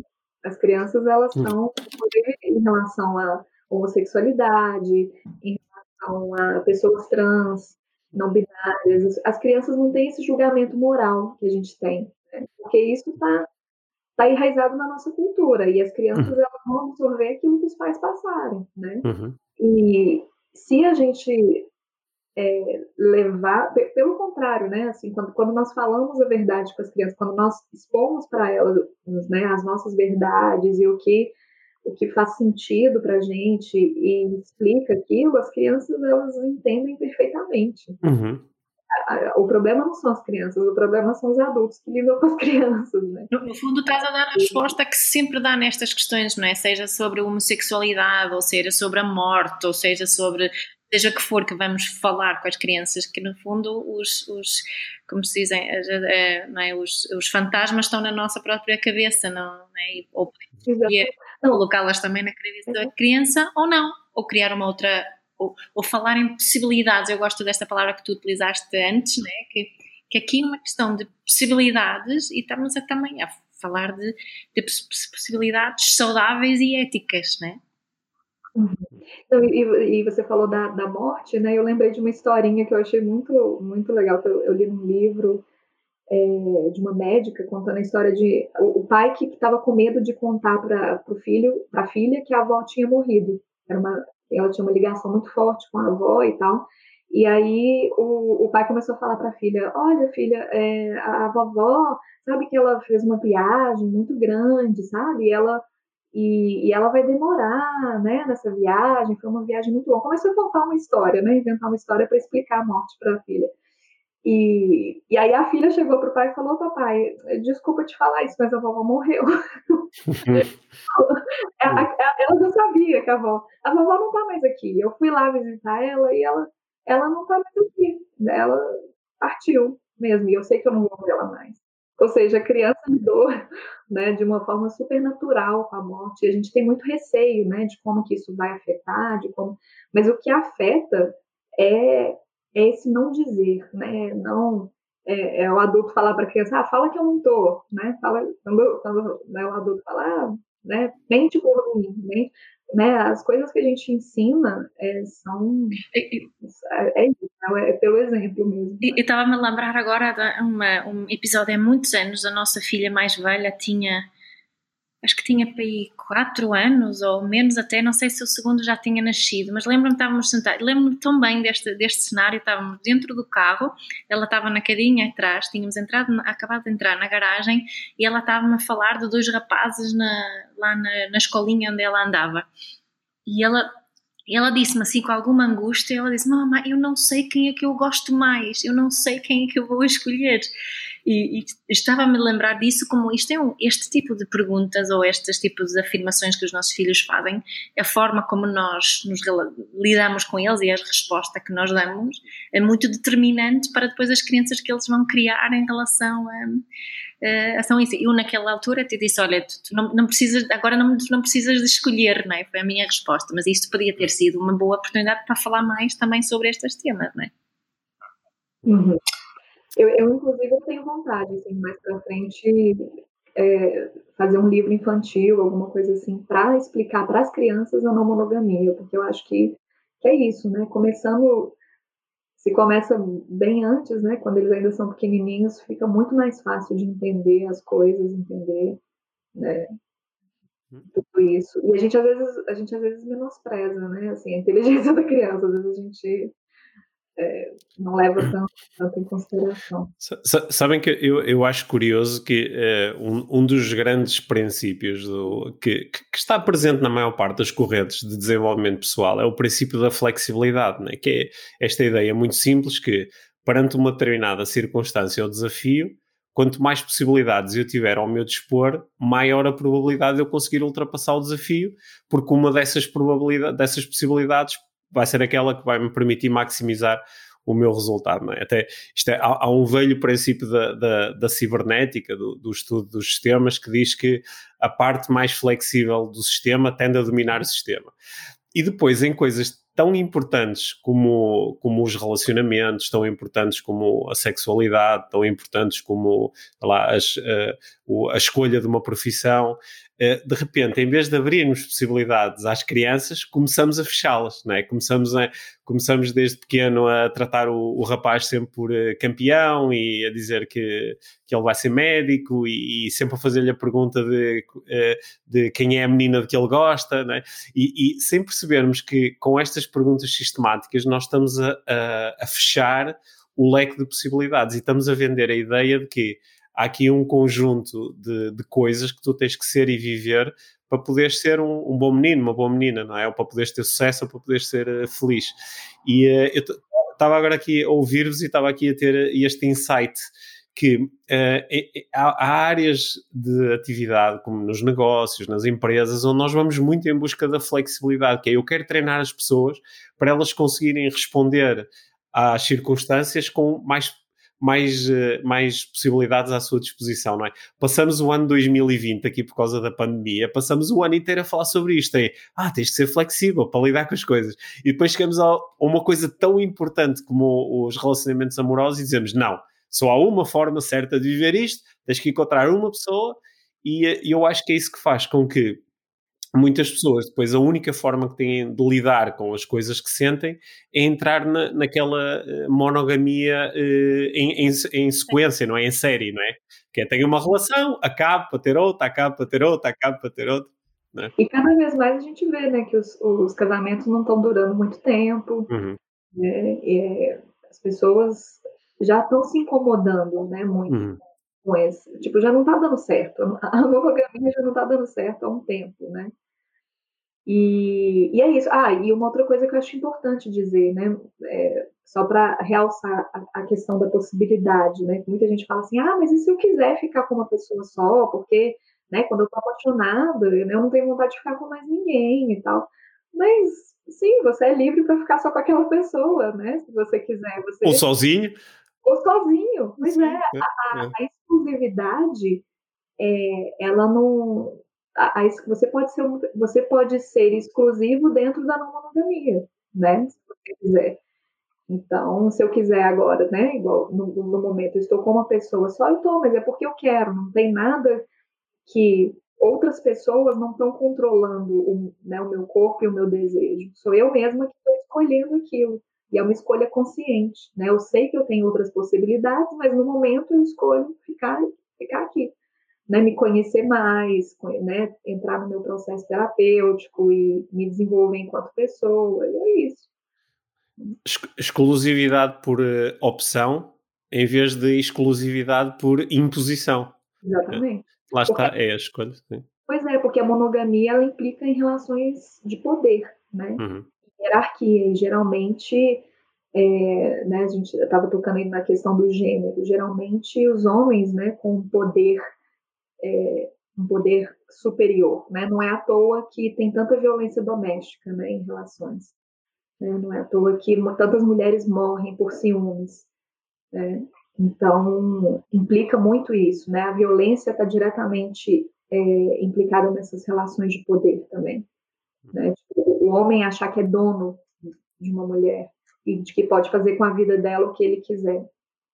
As crianças, elas hum. são, em relação à homossexualidade, em relação a pessoas trans, não binárias, as crianças não têm esse julgamento moral que a gente tem, né? porque isso está tá enraizado na nossa cultura, e as crianças uhum. elas vão absorver aquilo que os pais passaram, né? Uhum. E se a gente é, levar, pelo contrário, né? Assim, quando, quando nós falamos a verdade com as crianças, quando nós expomos para elas né, as nossas verdades e o que o que faz sentido para a gente e explica aquilo, as crianças elas entendem perfeitamente. Uhum. O problema não são as crianças, o problema são os adultos que lidam com as [LAUGHS] crianças, né? No, fundo, estás a dar a resposta que sempre dá nestas questões, não é? Seja sobre a homossexualidade, ou seja sobre a morte, ou seja sobre seja que for que vamos falar com as crianças, que no fundo os, os como se dizem, é, não é? os, os fantasmas estão na nossa própria cabeça, não, não é? Ou colocá-las também na cabeça da criança ou não, ou criar uma outra, ou, ou, falar em possibilidades. Eu gosto desta palavra que tu utilizaste antes, né? que, que aqui é uma questão de possibilidades e estamos a, também a falar de, de possibilidades saudáveis e éticas, né? Uhum. Então, e, e, você falou da, da morte, né? Eu lembrei de uma historinha que eu achei muito, muito legal, eu, eu li num livro é, de uma médica contando a história de o, o pai que estava com medo de contar para o filho, para a filha, que a avó tinha morrido. Era uma, ela tinha uma ligação muito forte com a avó e tal. E aí o, o pai começou a falar para a filha: Olha, filha, é, a vovó, sabe que ela fez uma viagem muito grande, sabe? E ela e, e, ela vai demorar, né, nessa viagem, foi uma viagem muito longa. Começou a contar uma história, né, inventar uma história para explicar a morte para a filha. E, e aí a filha chegou para o pai e falou, papai, desculpa te falar isso, mas a vovó morreu. [LAUGHS] ela, já sabia que a avó, a vovó não está mais aqui. Eu fui lá visitar ela e ela, ela não está mais aqui. Ela partiu mesmo, e eu sei que eu não vou ver ela mais. Ou seja, a criança lidou né, de uma forma super natural com a morte. E a gente tem muito receio né, de como que isso vai afetar, de como... mas o que afeta é, é esse não dizer, né? Não é, é o adulto falar para a criança, ah, fala que eu não tô, né? Fala, quando, quando né, o adulto fala, ah, né, mente por mim, mente, né, as coisas que a gente ensina é, são é, é, isso, é, é pelo exemplo mesmo. E estava-me a lembrar agora de uma, um episódio há muitos anos, a nossa filha mais velha tinha acho que tinha para aí 4 anos ou menos até, não sei se o segundo já tinha nascido, mas lembro-me que estávamos sentados, lembro-me tão bem deste, deste cenário, estávamos dentro do carro, ela estava na cadinha atrás, tínhamos entrado, acabado de entrar na garagem e ela estava-me a falar de dois rapazes na, lá na, na escolinha onde ela andava. E ela e ela disse-me assim com alguma angústia, ela disse, mamãe, eu não sei quem é que eu gosto mais, eu não sei quem é que eu vou escolher. E, e estava-me a lembrar disso como isto é um, este tipo de perguntas ou estes tipos de afirmações que os nossos filhos fazem, a forma como nós nos lidamos com eles e a resposta que nós damos é muito determinante para depois as crianças que eles vão criar em relação a, a, a isso. Eu naquela altura te disse, olha, tu, tu não, não, precisas, agora não, não precisas de escolher, não é? Foi a minha resposta, mas isto podia ter sido uma boa oportunidade para falar mais também sobre estes temas, não é? Uhum. Eu, eu, inclusive, tenho vontade, assim, mais para frente, é, fazer um livro infantil, alguma coisa assim, para explicar para as crianças a não monogamia, porque eu acho que, que é isso, né? Começando, se começa bem antes, né? Quando eles ainda são pequenininhos, fica muito mais fácil de entender as coisas, entender, né? Tudo isso. E a gente às vezes, a gente às vezes menospreza, né? Assim, a inteligência [LAUGHS] da criança, às vezes a gente não leva tanto, em consideração. Sabem que eu, eu acho curioso que uh, um, um, dos grandes princípios do, que, que, está presente na maior parte das correntes de desenvolvimento pessoal é o princípio da flexibilidade, né? que é esta ideia muito simples que perante uma determinada circunstância ou desafio, quanto mais possibilidades eu tiver ao meu dispor, maior a probabilidade de eu conseguir ultrapassar o desafio, porque uma dessas, probabilidades, dessas possibilidades vai ser aquela que vai me permitir maximizar o meu resultado. É? Até isto é, há, há, um velho princípio da, da, da cibernética, do, do, estudo dos sistemas, que diz que a parte mais flexível do sistema tende a dominar o sistema. E depois, em coisas tão importantes como, como os relacionamentos, tão importantes como a sexualidade, tão importantes como lá, as, uh, a escolha de uma profissão, eh, de repente, em vez de abrirmos possibilidades às crianças, começamos a fechá-las, não é? Começamos, a, começamos desde pequeno a tratar o, o rapaz sempre por uh, campeão e a dizer que, que ele vai ser médico e, e sempre a fazer-lhe a pergunta de, uh, de quem é a menina de que ele gosta, não é? E, e sem percebermos que com estas estas perguntas sistemáticas, nós estamos a, a, a fechar o leque de possibilidades e estamos a vender a ideia de que há aqui um conjunto de, de coisas que tu tens que ser e viver para poderes ser um, um, bom menino, uma boa menina, não é? Ou para poderes ter sucesso, ou para poderes ser uh, feliz. E uh, eu estava agora aqui a ouvir-vos e estava aqui a ter este insight que uh, há, há, áreas de atividade, como nos negócios, nas empresas, onde nós vamos muito em busca da flexibilidade, que é eu quero treinar as pessoas para elas conseguirem responder às circunstâncias com mais mais, mais possibilidades à sua disposição, não é? Passamos o ano 2020 aqui por causa da pandemia, passamos o ano inteiro a falar sobre isto, é, ah, tens de ser flexível para lidar com as coisas. E depois chegamos a uma coisa tão importante como os relacionamentos amorosos e dizemos, não, só há uma forma certa de viver isto, tens que encontrar uma pessoa e, e eu acho que é isso que faz com que muitas pessoas, depois a única forma que têm de lidar com as coisas que sentem é entrar na, naquela eh, monogamia uh, em, em, em, sequência, não é? Em série, não é? Que é, tem uma relação, acaba para ter outra, acaba para ter outra, acaba para ter outra. É? E cada vez mais a gente vê, né, que os, os casamentos não estão durando muito tempo, uhum. né? E, as pessoas já estão se incomodando, né, muito. Uhum com esse. Tipo, já não está dando certo. [LAUGHS] A monogamia já não está dando certo há um tempo, né? E, e é isso. Ah, e uma outra coisa que eu acho importante dizer, né? É, só para realçar a, a, questão da possibilidade, né? Muita gente fala assim, ah, mas e se eu quiser ficar com uma pessoa só? Porque, né, quando eu tô apaixonada, né, eu não tenho vontade de ficar com mais ninguém e tal. Mas, sim, você é livre para ficar só com aquela pessoa, né? Se você quiser. Você... Ou sozinho. Ou sozinho. Mas é, é, a, a, a exclusividade, é, ela não a, a, você pode ser você pode ser exclusivo dentro da não monogamia, né? Se você quiser. Então, se eu quiser agora, né? Igual no, no momento eu estou com uma pessoa só, eu estou, mas é porque eu quero. Não tem nada que outras pessoas não estão controlando o, né, o meu corpo e o meu desejo. Sou eu mesma que estou escolhendo aquilo. E é uma escolha consciente, né? Eu sei que eu tenho outras possibilidades, mas no momento eu escolho ficar, ficar aqui né, me conhecer mais, né, entrar no meu processo terapêutico e me desenvolver enquanto pessoa, e é isso. Exclusividade por uh, opção em vez de exclusividade por imposição. Exatamente. Lá está, porque, é a escolha. Sim. Pois é, porque a monogamia ela implica em relações de poder, né? Uhum. Hierarquia, e geralmente é, né, a gente estava tocando aí na questão do gênero. Geralmente, os homens, né, com poder é, um poder superior, né? Não é à toa que tem tanta violência doméstica, né, em relações. Né? Não é à toa que tantas mulheres morrem por ciúmes. Né? Então implica muito isso, né? A violência está diretamente é, implicada nessas relações de poder também. Né? Tipo, o homem achar que é dono de uma mulher e de que pode fazer com a vida dela o que ele quiser,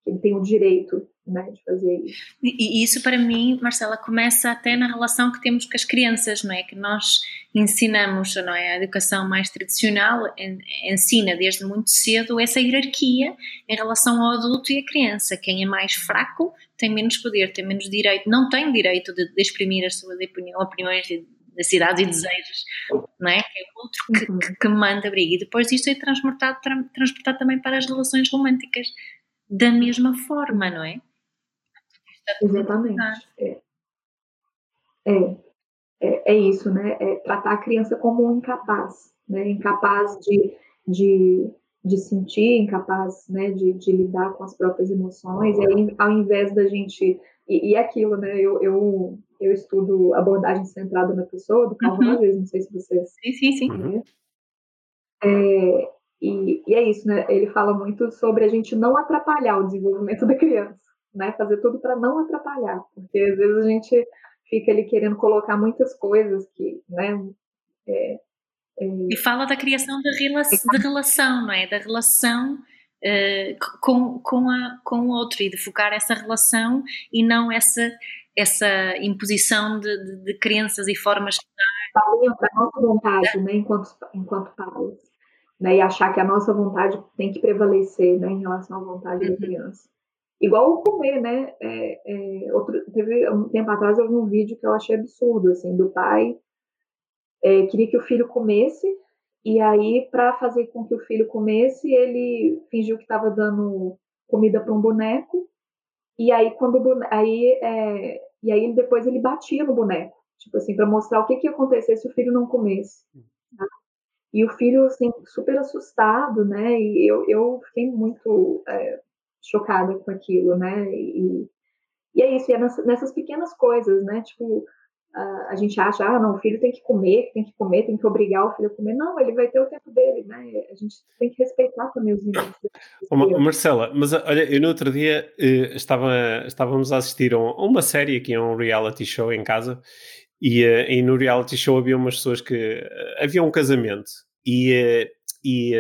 ele tem o direito né, de fazer isso. E isso para mim, Marcela, começa até na relação que temos com as crianças, não é? Que nós ensinamos, não é? A educação mais tradicional ensina desde muito cedo essa hierarquia em relação ao adulto e à criança. Quem é mais fraco tem menos poder, tem menos direito, não tem direito de, de exprimir as suas opiniões e necessidades e desejos, não é? É o outro que, uhum. que, que manda briga. E depois isto é transportado, transportado também para as relações românticas da mesma forma, não é? Exatamente. É. É, é, é, isso, né? É tratar a criança como um incapaz, né? Incapaz de, de, de sentir, incapaz né? de, de lidar com as próprias emoções. E aí, ao invés da gente. E, e aquilo, né? Eu, eu, eu estudo abordagem centrada na pessoa, do Carl uhum. Rogers, não sei se vocês. Sim, sim, sim. Uhum. É, e, e é isso, né? Ele fala muito sobre a gente não atrapalhar o desenvolvimento [LAUGHS] da criança né? Fazer tudo para não atrapalhar, porque às vezes a gente fica ali querendo colocar muitas coisas que, né? É, é... E fala da criação da, relação, da relação, não é? Da relação uh, com, com, a, com o outro e de focar essa relação e não essa, essa imposição de, de, de crenças e formas de estar. Da nossa vontade, né? Enquanto, enquanto pais. Né, e achar que a nossa vontade tem que prevalecer né, em relação à vontade uhum. da criança. Igual o comer, né? É, é, outro, teve um tempo atrás eu vi um vídeo que eu achei absurdo, assim, do pai é, queria que o filho comesse E aí, para fazer com que o filho comesse, ele fingiu que estava dando comida para um boneco. E aí, quando aí, é, e aí depois ele batia no boneco, tipo assim, para mostrar o que que ia acontecer se o filho não comesse. Tá? E o filho, assim, super assustado, né? E eu, eu fiquei muito é, chocada com aquilo, né? E, e é isso, e é nessas pequenas coisas, né? Tipo, a gente acha, ah, não, o filho tem que comer, tem que comer, tem que obrigar o filho a comer. Não, ele vai ter o tempo dele, né? A gente tem que respeitar também os limites. Marcela, mas olha, eu no outro dia uh, estava, estávamos a assistir a uma série aqui, a um reality show em casa, e, uh, e no reality show havia umas pessoas que. havia um casamento, e. e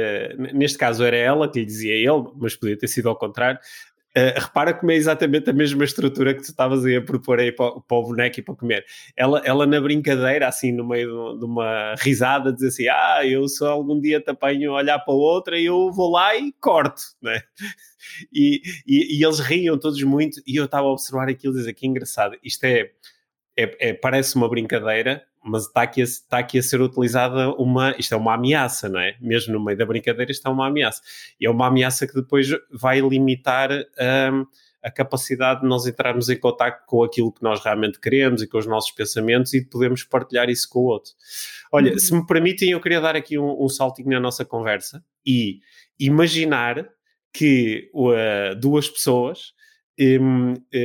neste caso era ela que lhe dizia ele, mas podia ter sido ao contrário, Uh, repara como é exatamente a mesma estrutura que tu estavas aí a propor aí para, para, o boneco e para comer. Ela, ela na brincadeira, assim, no meio de uma risada, diz assim: Ah, eu se algum dia te apanho a olhar para outra, eu vou lá e corto, né? E, e, e eles riam todos muito, e eu estava a observar aquilo e dizer que engraçado, isto é, é, é parece uma brincadeira, mas está aqui, a, está aqui a ser utilizada uma, isto é uma ameaça, não é? Mesmo no meio da brincadeira isto é uma ameaça. E é uma ameaça que depois vai limitar um, a capacidade de nós entrarmos em contato com aquilo que nós realmente queremos e com os nossos pensamentos e de podermos partilhar isso com o outro. Olha, uhum. se me permitem, eu queria dar aqui um, um saltinho na nossa conversa e imaginar que uh, duas pessoas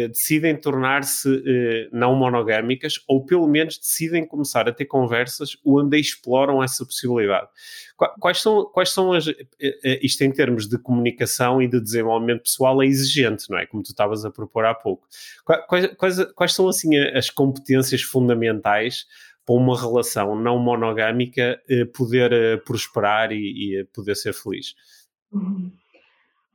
decidem tornar-se uh, não monogâmicas ou pelo menos decidem começar a ter conversas onde exploram essa possibilidade. Quais são, quais são as. Uh, isto em termos de comunicação e de desenvolvimento pessoal é exigente, não é? Como tu estavas a propor há pouco. Quais, quais, quais são assim as competências fundamentais para uma relação não monogâmica poder prosperar e, e, poder ser feliz? Uhum.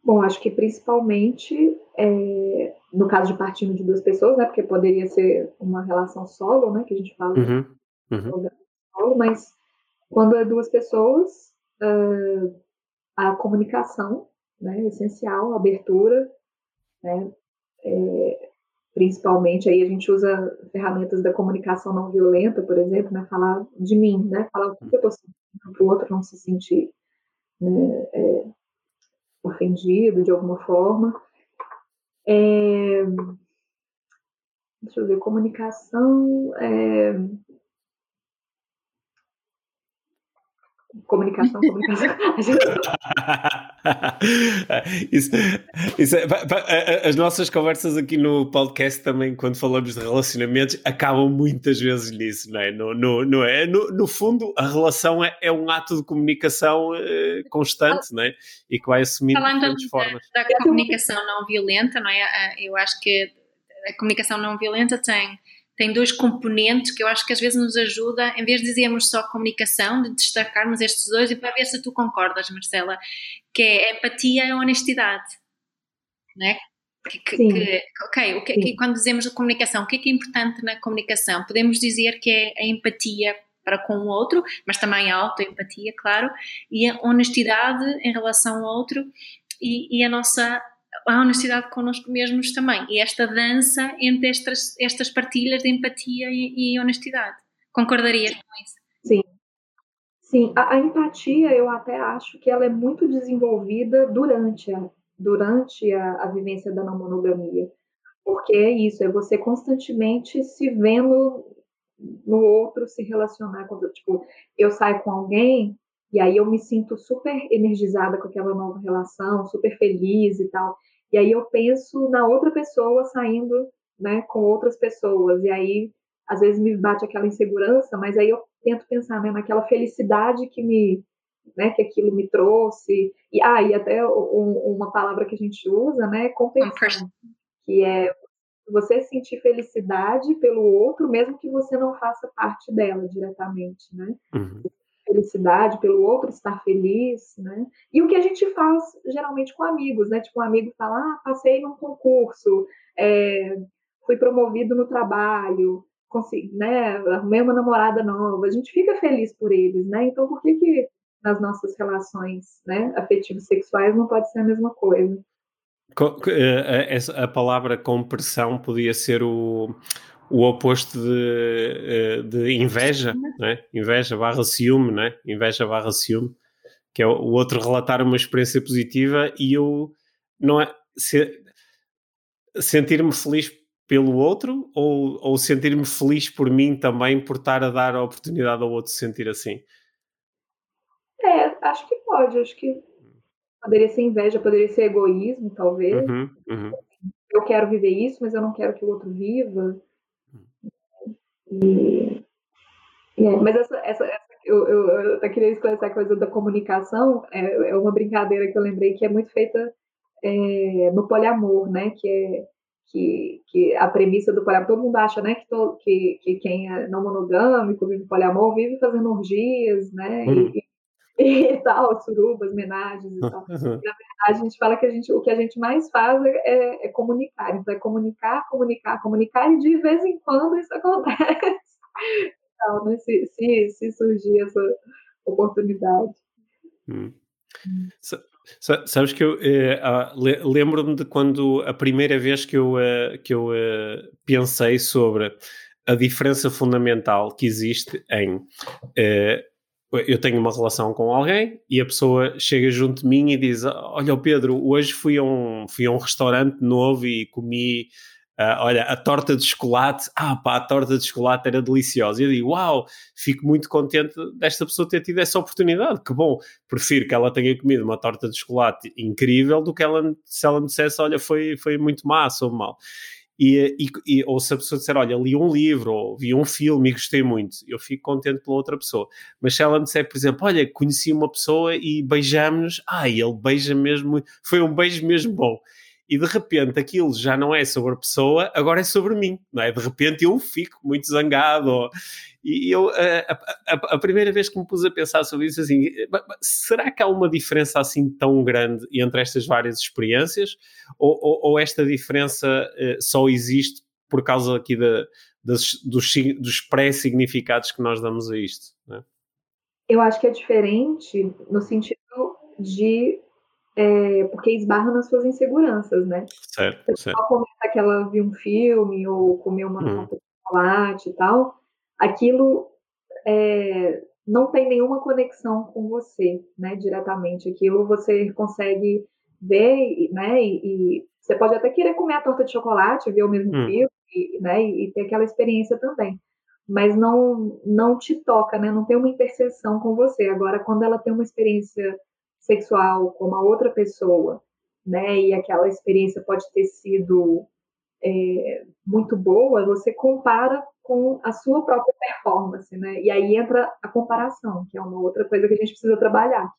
Bom, acho que principalmente é, no caso de partindo de duas pessoas, né? Porque poderia ser uma relação solo, né? Que a gente fala uhum, uhum. solo, mas quando é duas pessoas, uh, a comunicação, né? Essencial, a abertura, né? É, principalmente aí a gente usa ferramentas da comunicação não violenta, por exemplo, né? Falar de mim, né? Falar o que eu estou sentindo para o outro não se sentir né, é, ofendido de alguma forma. É, deixa eu ver, comunicação. É, comunicação, comunicação. [LAUGHS] [LAUGHS] isso, isso é, as nossas conversas aqui no podcast também, quando falamos de relacionamentos, acabam muitas vezes nisso, não é? No, no, no, é? no, no fundo, a relação é, é um ato de comunicação uh, constante, não é? E que vai assumindo Falando diferentes formas. Da, da comunicação não violenta, não é? Ah, eu acho que a comunicação não violenta tem tem dois componentes que eu acho que às vezes nos ajuda, em vez de dizermos só comunicação, de destacarmos estes dois e para ver se tu concordas, Marcela, que é empatia e honestidade, não é? Que, que, que, ok, o que, quando dizemos a comunicação, o que é que é importante na comunicação? Podemos dizer que é a empatia para com o outro, mas também a autoempatia, claro, e a honestidade em relação ao outro e, e a nossa a honestidade connosco mesmos também. E esta dança entre estas, estas partilhas de empatia e, e honestidade. Concordarias com isso? Sim. Sim, a, a, empatia eu até acho que ela é muito desenvolvida durante a, durante a, a vivência da não monogamia. Porque é isso, é você constantemente se vendo no outro, se relacionar com Tipo, eu saio com alguém e aí eu me sinto super energizada com aquela nova relação, super feliz e tal. E aí eu penso na outra pessoa saindo, né, com outras pessoas. E aí às vezes me bate aquela insegurança, mas aí eu tento pensar né, naquela felicidade que me, né, que aquilo me trouxe. E ah, e até um, uma palavra que a gente usa, né, compensação, que é você sentir felicidade pelo outro, mesmo que você não faça parte dela diretamente, né? Uhum felicidade, pelo outro estar feliz, né? E o que a gente faz geralmente com amigos, né? Tipo, um amigo fala, ah, passei num concurso, é, fui promovido no trabalho, consegui, né? Arrumei uma namorada nova. A gente fica feliz por eles, né? Então, por que que nas nossas relações, né, afetivos sexuais não pode ser a mesma coisa? Eh, a palavra compressão podia ser o o oposto de, eh, de inveja, né? inveja barra ciúme, né? inveja barra ciúme, que é o outro relatar uma experiência positiva e eu não é se, sentir-me feliz pelo outro ou, ou sentir-me feliz por mim também por estar a dar a oportunidade ao outro sentir assim? É, acho que pode, acho que poderia ser inveja, poderia ser egoísmo, talvez. Uhum, uhum. Eu quero viver isso, mas eu não quero que o outro viva. E, e é, mas essa, essa, essa eu, eu, eu queria esclarecer a coisa da comunicação, é, é, uma brincadeira que eu lembrei que é muito feita é, no poliamor, né? Que é que, que a premissa do poliamor, todo mundo acha, né, que, to, que, que quem é não monogâmico, vive poliamor, vive fazendo orgias, né, uhum. e, [LAUGHS] e, tal, surubas, homenagens e tal. Uhum. E, na verdade, a gente fala que a gente, o que a gente mais faz é, é, é comunicar, então é comunicar, comunicar, comunicar, e de vez em quando isso [LAUGHS] acontece. Então, né, se, se, se surgir essa oportunidade. Hum. hum. Sabes que eu eh, ah, lembro-me de quando a primeira vez que eu, eh, que eu eh, pensei sobre a diferença fundamental que existe em eu tenho uma relação com alguém e a pessoa chega junto de mim e diz: Olha, Pedro, hoje fui a um, fui a um restaurante novo e comi Uh, olha, a torta de chocolate, ah pá, a torta de chocolate era deliciosa. E eu digo, uau, fico muito contente desta pessoa ter tido essa oportunidade, que bom, prefiro que ela tenha comido uma torta de chocolate incrível do que ela, se ela me dissesse, olha, foi, foi muito má, sou mal. E, e, e, ou se a pessoa disser, olha, li um livro, ou vi um filme e gostei muito, eu fico contente pela outra pessoa. Mas se ela me disser, por exemplo, olha, conheci uma pessoa e beijamos-nos, ah, ele beija mesmo, foi um beijo mesmo bom e de repente aquilo já não é sobre a pessoa, agora é sobre mim, não é? De repente eu fico muito zangado. E eu, a, a, a, primeira vez que me pus a pensar sobre isso, assim, será que há uma diferença assim tão grande entre estas várias experiências? Ou, ou, ou esta diferença uh, só existe por causa aqui da, dos, dos pré-significados que nós damos a isto? É? Eu acho que é diferente no sentido de é, porque esbarra nas suas inseguranças, né? Certo, Você certo. comenta que ela viu um filme ou comeu uma hum. de chocolate e tal, aquilo é, não tem nenhuma conexão com você, né, diretamente. Aquilo você consegue ver, né, e, e você pode até querer comer a torta de chocolate, ver o mesmo hum. filme, e, né, e ter aquela experiência também. Mas não, não te toca, né? Não tem uma interseção com você. Agora, quando ela tem uma experiência sexual com uma outra pessoa, né, e aquela experiência pode ter sido é, muito boa, você compara com a sua própria performance, né? E aí entra a comparação, que é uma outra coisa que a gente precisa trabalhar.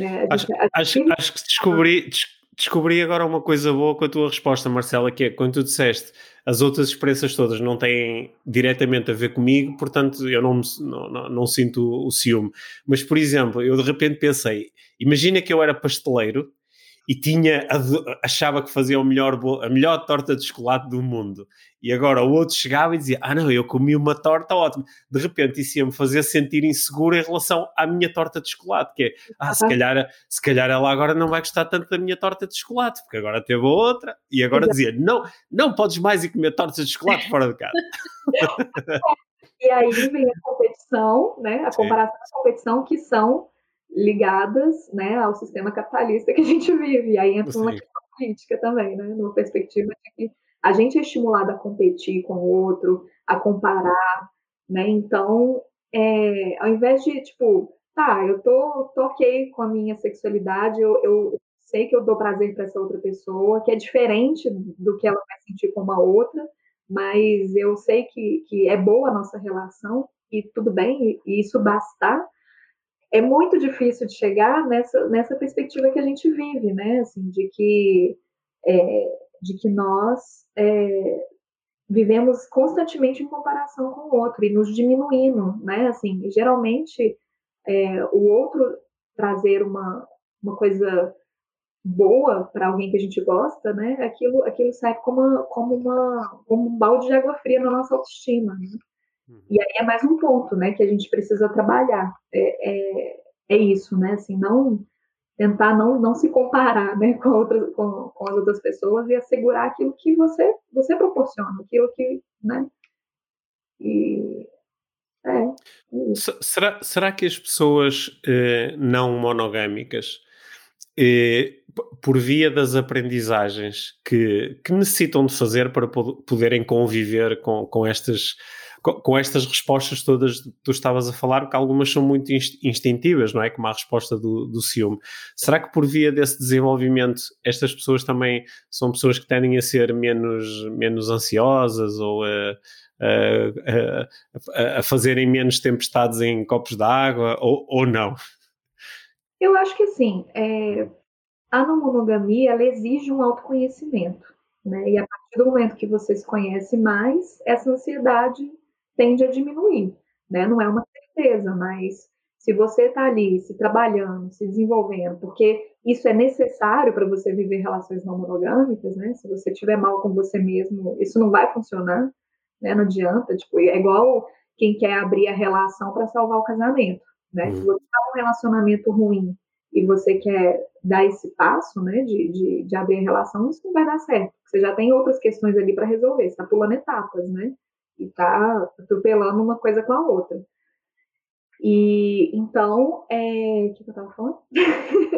Né? Acho, acho, acho, que descobri, descobri agora uma coisa boa com a tua resposta, Marcela, que é quando tu disseste as outras experiências todas não têm diretamente a ver comigo, portanto eu não, não, não, não sinto o ciúme. Mas, por exemplo, eu de repente pensei, imagina que eu era pasteleiro e tinha achava que fazia o melhor a melhor torta de chocolate do mundo. E agora o outro chegava e dizia ah não eu comi uma torta ótima. De repente isso ia-me fazer sentir inseguro em relação à minha torta de chocolate que é ah se calhar se calhar ela agora não vai gostar tanto da minha torta de chocolate porque agora teve outra. E agora dizia não não podes mais ir comer tortas de chocolate fora de casa. [LAUGHS] E aí vem a competição né a comparação da competição que são ligadas né, ao sistema capitalista que a gente vive. E aí entra uma questão política também, né, numa perspectiva de que a gente é estimulado a competir com o outro, a comparar, né? Então, é, ao invés de, tipo, tá, eu tô, tô ok com a minha sexualidade, eu, eu sei que eu dou prazer para essa outra pessoa, que é diferente do que ela vai sentir com uma outra, mas eu sei que, que é boa a nossa relação e tudo bem, e, e isso bastar, é muito difícil de chegar nessa, nessa perspectiva que a gente vive, né? Assim, de que, é, de que nós é, vivemos constantemente em comparação com o outro e nos diminuindo, né? Assim, geralmente é, o outro trazer uma, uma coisa boa para alguém que a gente gosta, né? Aquilo, aquilo sai como, uma, como, uma, como um balde de água fria na nossa autoestima. Né? E aí é mais um ponto, né, que a gente precisa trabalhar. É, é, é isso, né, assim, não tentar não, não se comparar, né, com, outras, com, com as outras pessoas e assegurar aquilo que você, você proporciona, aquilo que, né, E é. é será, será que as pessoas eh, não monogâmicas, eh, por via das aprendizagens que, que necessitam de fazer para poderem conviver com, com estas com estas respostas todas que tu estavas a falar, porque algumas são muito instintivas, não é? Como a resposta do, do ciúme. Será que por via desse desenvolvimento estas pessoas também são pessoas que tendem a ser menos, menos ansiosas ou a, a, a, a fazerem menos tempestades em copos de água ou, ou não? Eu acho que sim. É, a não monogamia ela exige um autoconhecimento. Né? E a partir do momento que você se conhece mais, essa ansiedade tende a diminuir, né? Não é uma certeza, mas se você está ali se trabalhando, se desenvolvendo, porque isso é necessário para você viver relações não monogâmicas, né? Se você estiver mal com você mesmo, isso não vai funcionar, né? Não adianta, tipo, é igual quem quer abrir a relação para salvar o casamento, né? Se você está num relacionamento ruim e você quer dar esse passo, né, de, de, de abrir a relação, isso não vai dar certo. Você já tem outras questões ali para resolver, você está pulando etapas, né? E está atropelando uma coisa com a outra. E então, é... o que, eu estava falando?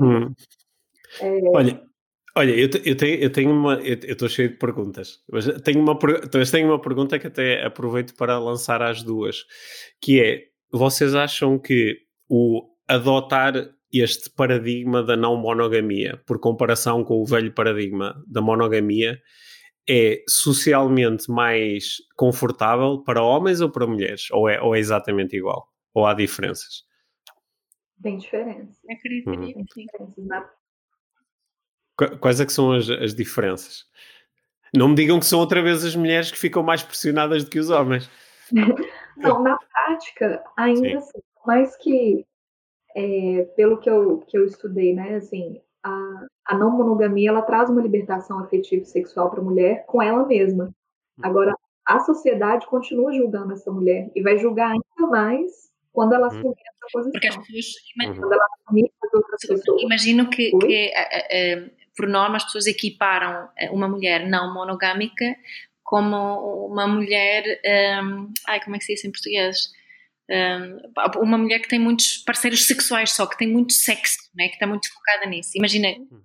Hum. [LAUGHS] É... Olha, olha, eu, eu, tenho, eu tenho uma, eu estou cheio de perguntas, mas tenho uma, mas tenho uma pergunta que até aproveito para lançar às duas, que é, vocês acham que o adotar este paradigma da não monogamia, por comparação com o velho paradigma da monogamia, é socialmente mais confortável para homens ou para mulheres? Ou é, ou é exatamente igual? Ou há diferenças? Tem diferença. Acredito uhum. tem diferenças. Na... Quais é que são as, as diferenças? Não me digam que são outra vez as mulheres que ficam mais pressionadas do que os homens. [LAUGHS] Não, na prática, ainda assim, mais que é, pelo que eu, que eu estudei, né, assim, a, não monogamia ela traz uma libertação afetiva e sexual para a mulher com ela mesma. Uhum. Agora, a sociedade continua julgando essa mulher e vai julgar ainda mais quando ela uhum. assumir essa posição. Porque as pessoas imaginam, quando ela assumir as outras pessoas. Imagino que, que por norma as pessoas equiparam eh, uma mulher não monogâmica como uma mulher, um, ai, como é que se diz em português? Uma mulher que tem muitos parceiros sexuais só, que tem muito sexo, né? que está muito focada nisso. Imagina. Uhum.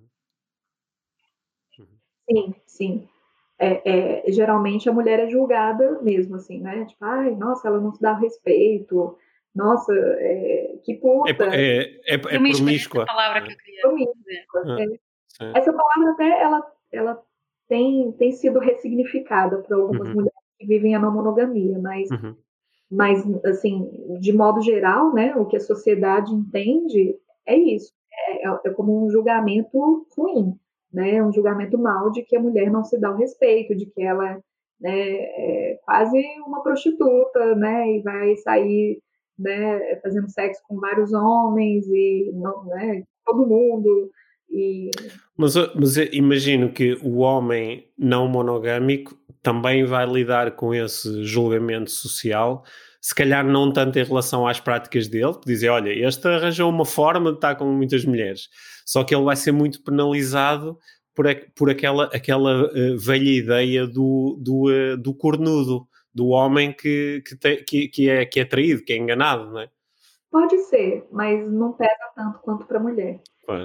Uhum. Sim, sim. É, é, geralmente a mulher é julgada mesmo, assim, né? Tipo, ai, nossa, ela não se dá respeito, nossa, é, que puta. É, é, é, é promíscua. Essa palavra que eu queria promíscua. Ah, é. essa palavra até, ela, ela tem, tem sido ressignificada para algumas uhum. mulheres que vivem a não monogamia, mas uhum. Mas, assim, de modo geral, né, o que a sociedade entende é isso. É, é, é como um julgamento ruim, né, um julgamento mal de que a mulher não se dá o respeito, de que ela né, é quase uma prostituta, né, e vai sair né, fazendo sexo com vários homens e não, né, todo mundo. E... Mas, mas imagino que o homem não monogâmico também vai lidar com esse julgamento social, se calhar não tanto em relação às práticas dele, dizer, olha, este arranjou uma forma de estar com muitas mulheres, só que ele vai ser muito penalizado por, por aquela, aquela uh, velha ideia do, do, uh, do cornudo, do homem que, que, te, que, que, é, que é traído, que é enganado, não é? Pode ser, mas não pesa tanto quanto para a mulher.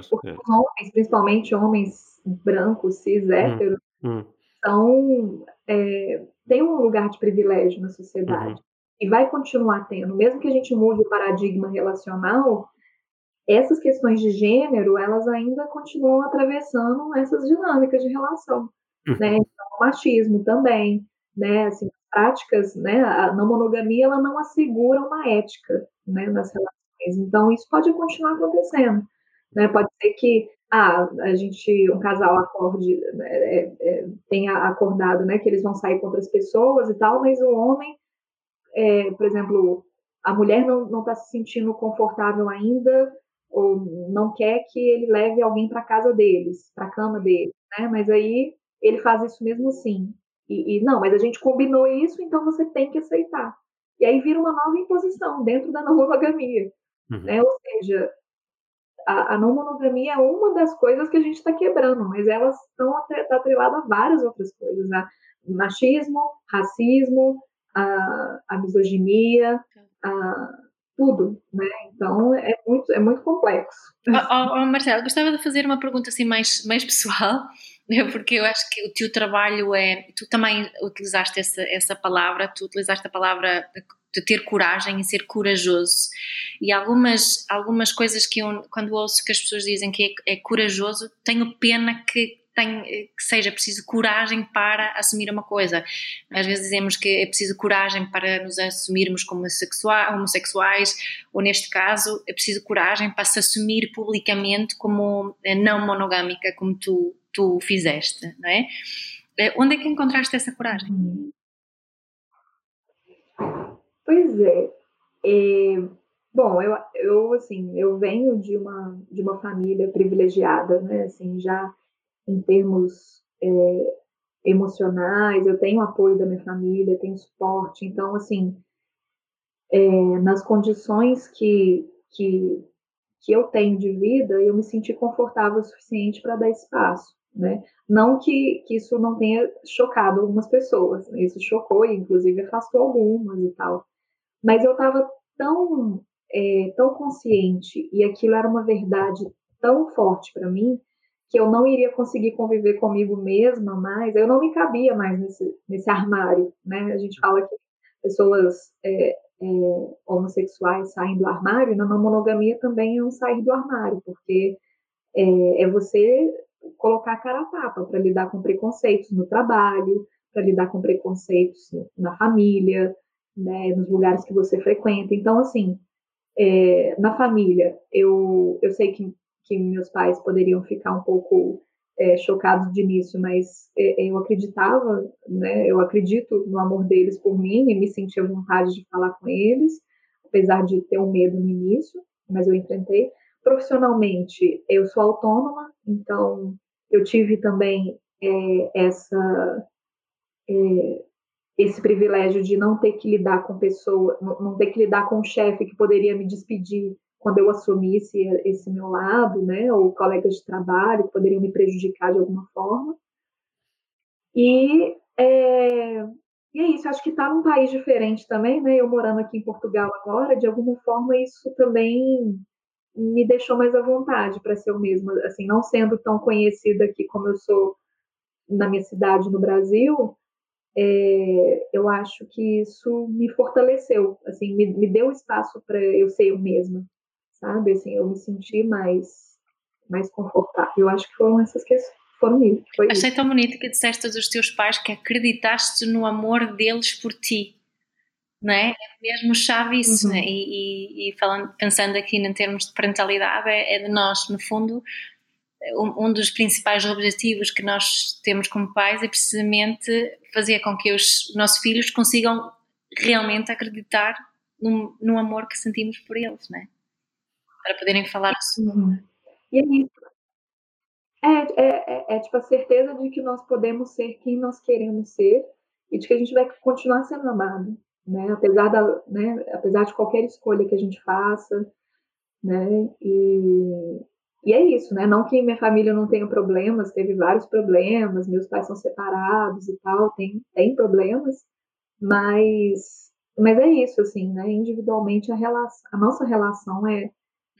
Porque é. homens, principalmente homens brancos, cis, hum, héteros, hum. são é, tem um lugar de privilégio na sociedade. Uhum. E vai continuar tendo. Mesmo que a gente mude o paradigma relacional, essas questões de gênero, elas ainda continuam atravessando essas dinâmicas de relação. Uhum. Né? Então, o machismo também, né? Assim, práticas, né? A não monogamia, ela não assegura uma ética né? nas relações. Então, isso pode continuar acontecendo. Né? Pode ser que ah, a gente, um casal acorde, né, é, é, tenha acordado, né, que eles vão sair com outras pessoas e tal, mas o homem, é, por exemplo, a mulher não está se sentindo confortável ainda, ou não quer que ele leve alguém para casa deles, para a cama deles, né? Mas aí ele faz isso mesmo assim. E, e, não, mas a gente combinou isso, então você tem que aceitar. E aí vira uma nova imposição dentro da não [LAUGHS] monogamia, uhum. né? Ou seja, a, a, não monogamia é uma das coisas que a gente está quebrando, mas elas estão tá atreladas a várias outras coisas, né? machismo, racismo, a, a misoginia, a tudo, né? Então é muito, é muito complexo. Oh, oh, Marcelo, gostava de fazer uma pergunta assim mais, mais pessoal, [LAUGHS] né? porque eu acho que o teu trabalho é. Tu também utilizaste essa, essa palavra, tu utilizaste a palavra de ter coragem e ser corajoso. E algumas, algumas coisas que eu, quando ouço que as pessoas dizem que é, é corajoso, tenho pena que tem, que seja preciso coragem para assumir uma coisa. Às vezes dizemos que é preciso coragem para nos assumirmos como homossexuais, ou neste caso, é preciso coragem para se assumir publicamente como eh, não monogâmica, como tu, tu fizeste, não é? Eh, onde é que encontraste essa coragem? Pois é. é bom, eu, eu, assim, eu venho de uma, de uma família privilegiada, né? Assim, já em termos é, emocionais, eu tenho apoio da minha família, tenho suporte. Então, assim, é, nas condições que, que, que eu tenho de vida, eu me senti confortável o suficiente para dar espaço. Né? Não que, que isso não tenha chocado algumas pessoas, né? isso chocou e inclusive afastou algumas e tal. Mas eu estava tão, é, tão consciente e aquilo era uma verdade tão forte para mim que eu não iria conseguir conviver comigo mesma mais, eu não me cabia mais nesse, nesse armário, né? A gente fala que pessoas é, é, homossexuais saem do armário, na monogamia também é um sair do armário, porque é, é você colocar a cara a tapa para lidar com preconceitos no trabalho, para lidar com preconceitos na família, né, nos lugares que você frequenta. Então, assim, é, na família, eu, eu sei que que meus pais poderiam ficar um pouco é, chocados de início, mas é, eu acreditava, né, eu acredito no amor deles por mim e me sentia vontade de falar com eles, apesar de ter um medo no início, mas eu enfrentei. Profissionalmente, eu sou autônoma, então eu tive também é, essa é, esse privilégio de não ter que lidar com pessoa, não ter que lidar com um chefe que poderia me despedir quando eu assumisse esse meu lado, né, ou colegas de trabalho que poderiam me prejudicar de alguma forma. E é, e é isso, acho que estar tá num país diferente também, né, eu morando aqui em Portugal agora, de alguma forma isso também me deixou mais à vontade para ser eu mesma, assim, não sendo tão conhecida aqui como eu sou na minha cidade no Brasil, é, eu acho que isso me fortaleceu, assim, me, me deu espaço para eu ser eu mesma, sabe? Assim, eu me senti mais, mais confortável. Eu acho que foram essas questões. Foram isso, Achei isso. tão bonito que disseste dos teus pais que acreditaste no amor deles por ti, não é? É mesmo chave isso, uhum. né? e, e, e, falando, pensando aqui em termos de parentalidade, é, é de nós, no fundo, um, dos principais objetivos que nós temos como pais é precisamente fazer com que os nossos filhos consigam realmente acreditar no, no amor que sentimos por eles, não é? para poderem falar uhum. E é isso. É, é, é, é, tipo a certeza de que nós podemos ser quem nós queremos ser e de que a gente vai continuar sendo amado, né? Apesar da, né? Apesar de qualquer escolha que a gente faça, né? E, e é isso, né? Não que minha família não tenha problemas, teve vários problemas, meus pais são separados e tal, tem, tem problemas, mas, mas é isso, assim, né? Individualmente a, relação, a nossa relação é,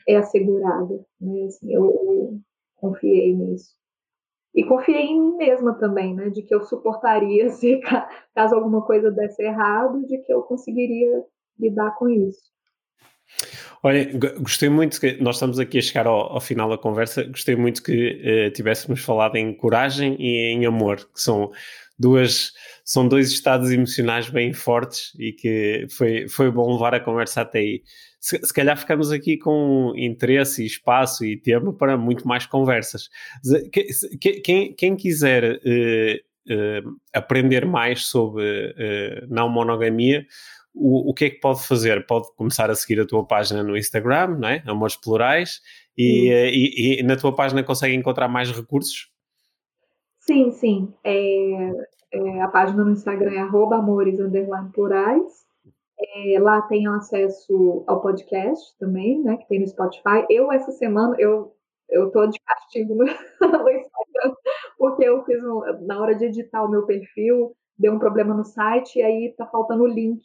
é assegurada. Né? Assim, eu, eu, confiei nisso. E confiei em mim mesma também, né? De que eu suportaria [LAUGHS] se caso alguma coisa desse errado, de que eu conseguiria lidar com isso. Olha, gostei muito que nós estamos aqui a chegar ao, ao final da conversa. Gostei muito que uh, tivéssemos falado em coragem e em amor, que são duas são dois estados emocionais bem fortes e que foi, foi bom levar a conversa até aí. Se, se calhar ficamos aqui com interesse, espaço e tempo para muito mais conversas. Quem, quem quiser uh, uh, aprender mais sobre uh, não monogamia, o, o que é que pode fazer? Pode começar a seguir a tua página no Instagram, não é? Amores Plurais, e, e, e, na tua página consegue encontrar mais recursos? Sim, sim. É, é, a página no Instagram é arroba amores plurais. É, lá tem acesso ao podcast também, né? Que tem no Spotify. Eu, essa semana, eu, eu tô de castigo [LAUGHS] no, Instagram, porque eu fiz, um, na hora de editar o meu perfil, deu um problema no site e aí tá faltando o link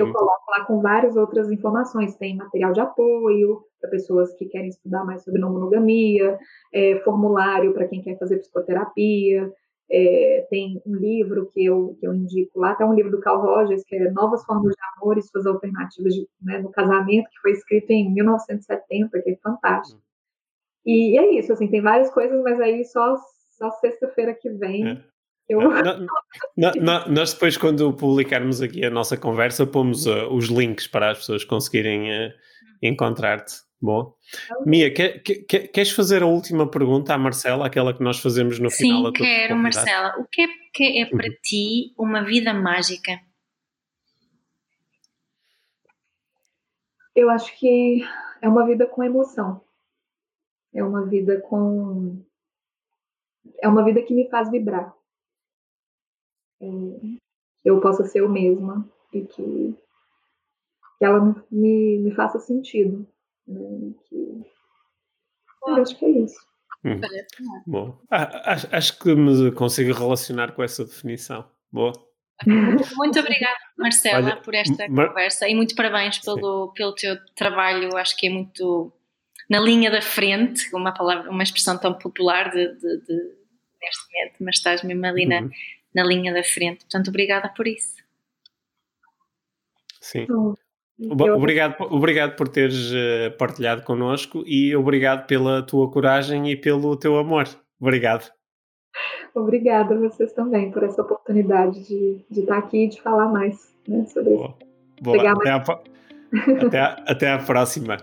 eu uhum. coloco lá com várias outras informações. Tem material de apoio para pessoas que querem estudar mais sobre não monogamia, é, formulário para quem quer fazer psicoterapia, é, tem um livro que eu, que eu indico lá, até um livro do Carl Rogers, que é Novas Formas de Amor e Suas Alternativas de, né, no Casamento, que foi escrito em 1970, que é fantástico. Uhum. E é isso, assim, tem várias coisas, mas aí só, só sexta-feira que vem é. Eu... nós depois, quando publicarmos aqui a nossa conversa, pomos uh, os links para as pessoas conseguirem uh, encontrar-te. Bom. Mia, quer, quer, queres fazer a última pergunta à Marcela, aquela que nós fazemos no Sim, final tua quero, Marcela. O que é, que é para uhum. ti uma vida mágica? Eu acho que é uma vida com emoção. É uma vida com. É uma vida que me faz vibrar eu possa ser eu mesma e que, que ela me, me faça sentido. Né? Que, eu acho que é isso. Hum. Bom, ah, acho, acho que me consigo relacionar com essa definição. Boa. [LAUGHS] Muito obrigada, Marcela, Olha, por esta Mar... conversa e muito parabéns pelo, pelo teu trabalho. Acho que é muito na linha da frente, uma palavra, uma expressão tão popular de, de, de neste momento, mas estás mesmo ali na, uhum na linha da frente. Portanto, obrigada por isso. Sim. Obrigado, obrigado por teres eh, partilhado connosco e obrigado pela tua coragem e pelo teu amor. Obrigado. Obrigada a vocês também por essa oportunidade de, de estar aqui e de falar mais né, sobre Boa. isso. Boa. Até, mais... A, [LAUGHS] até, a, até a próxima.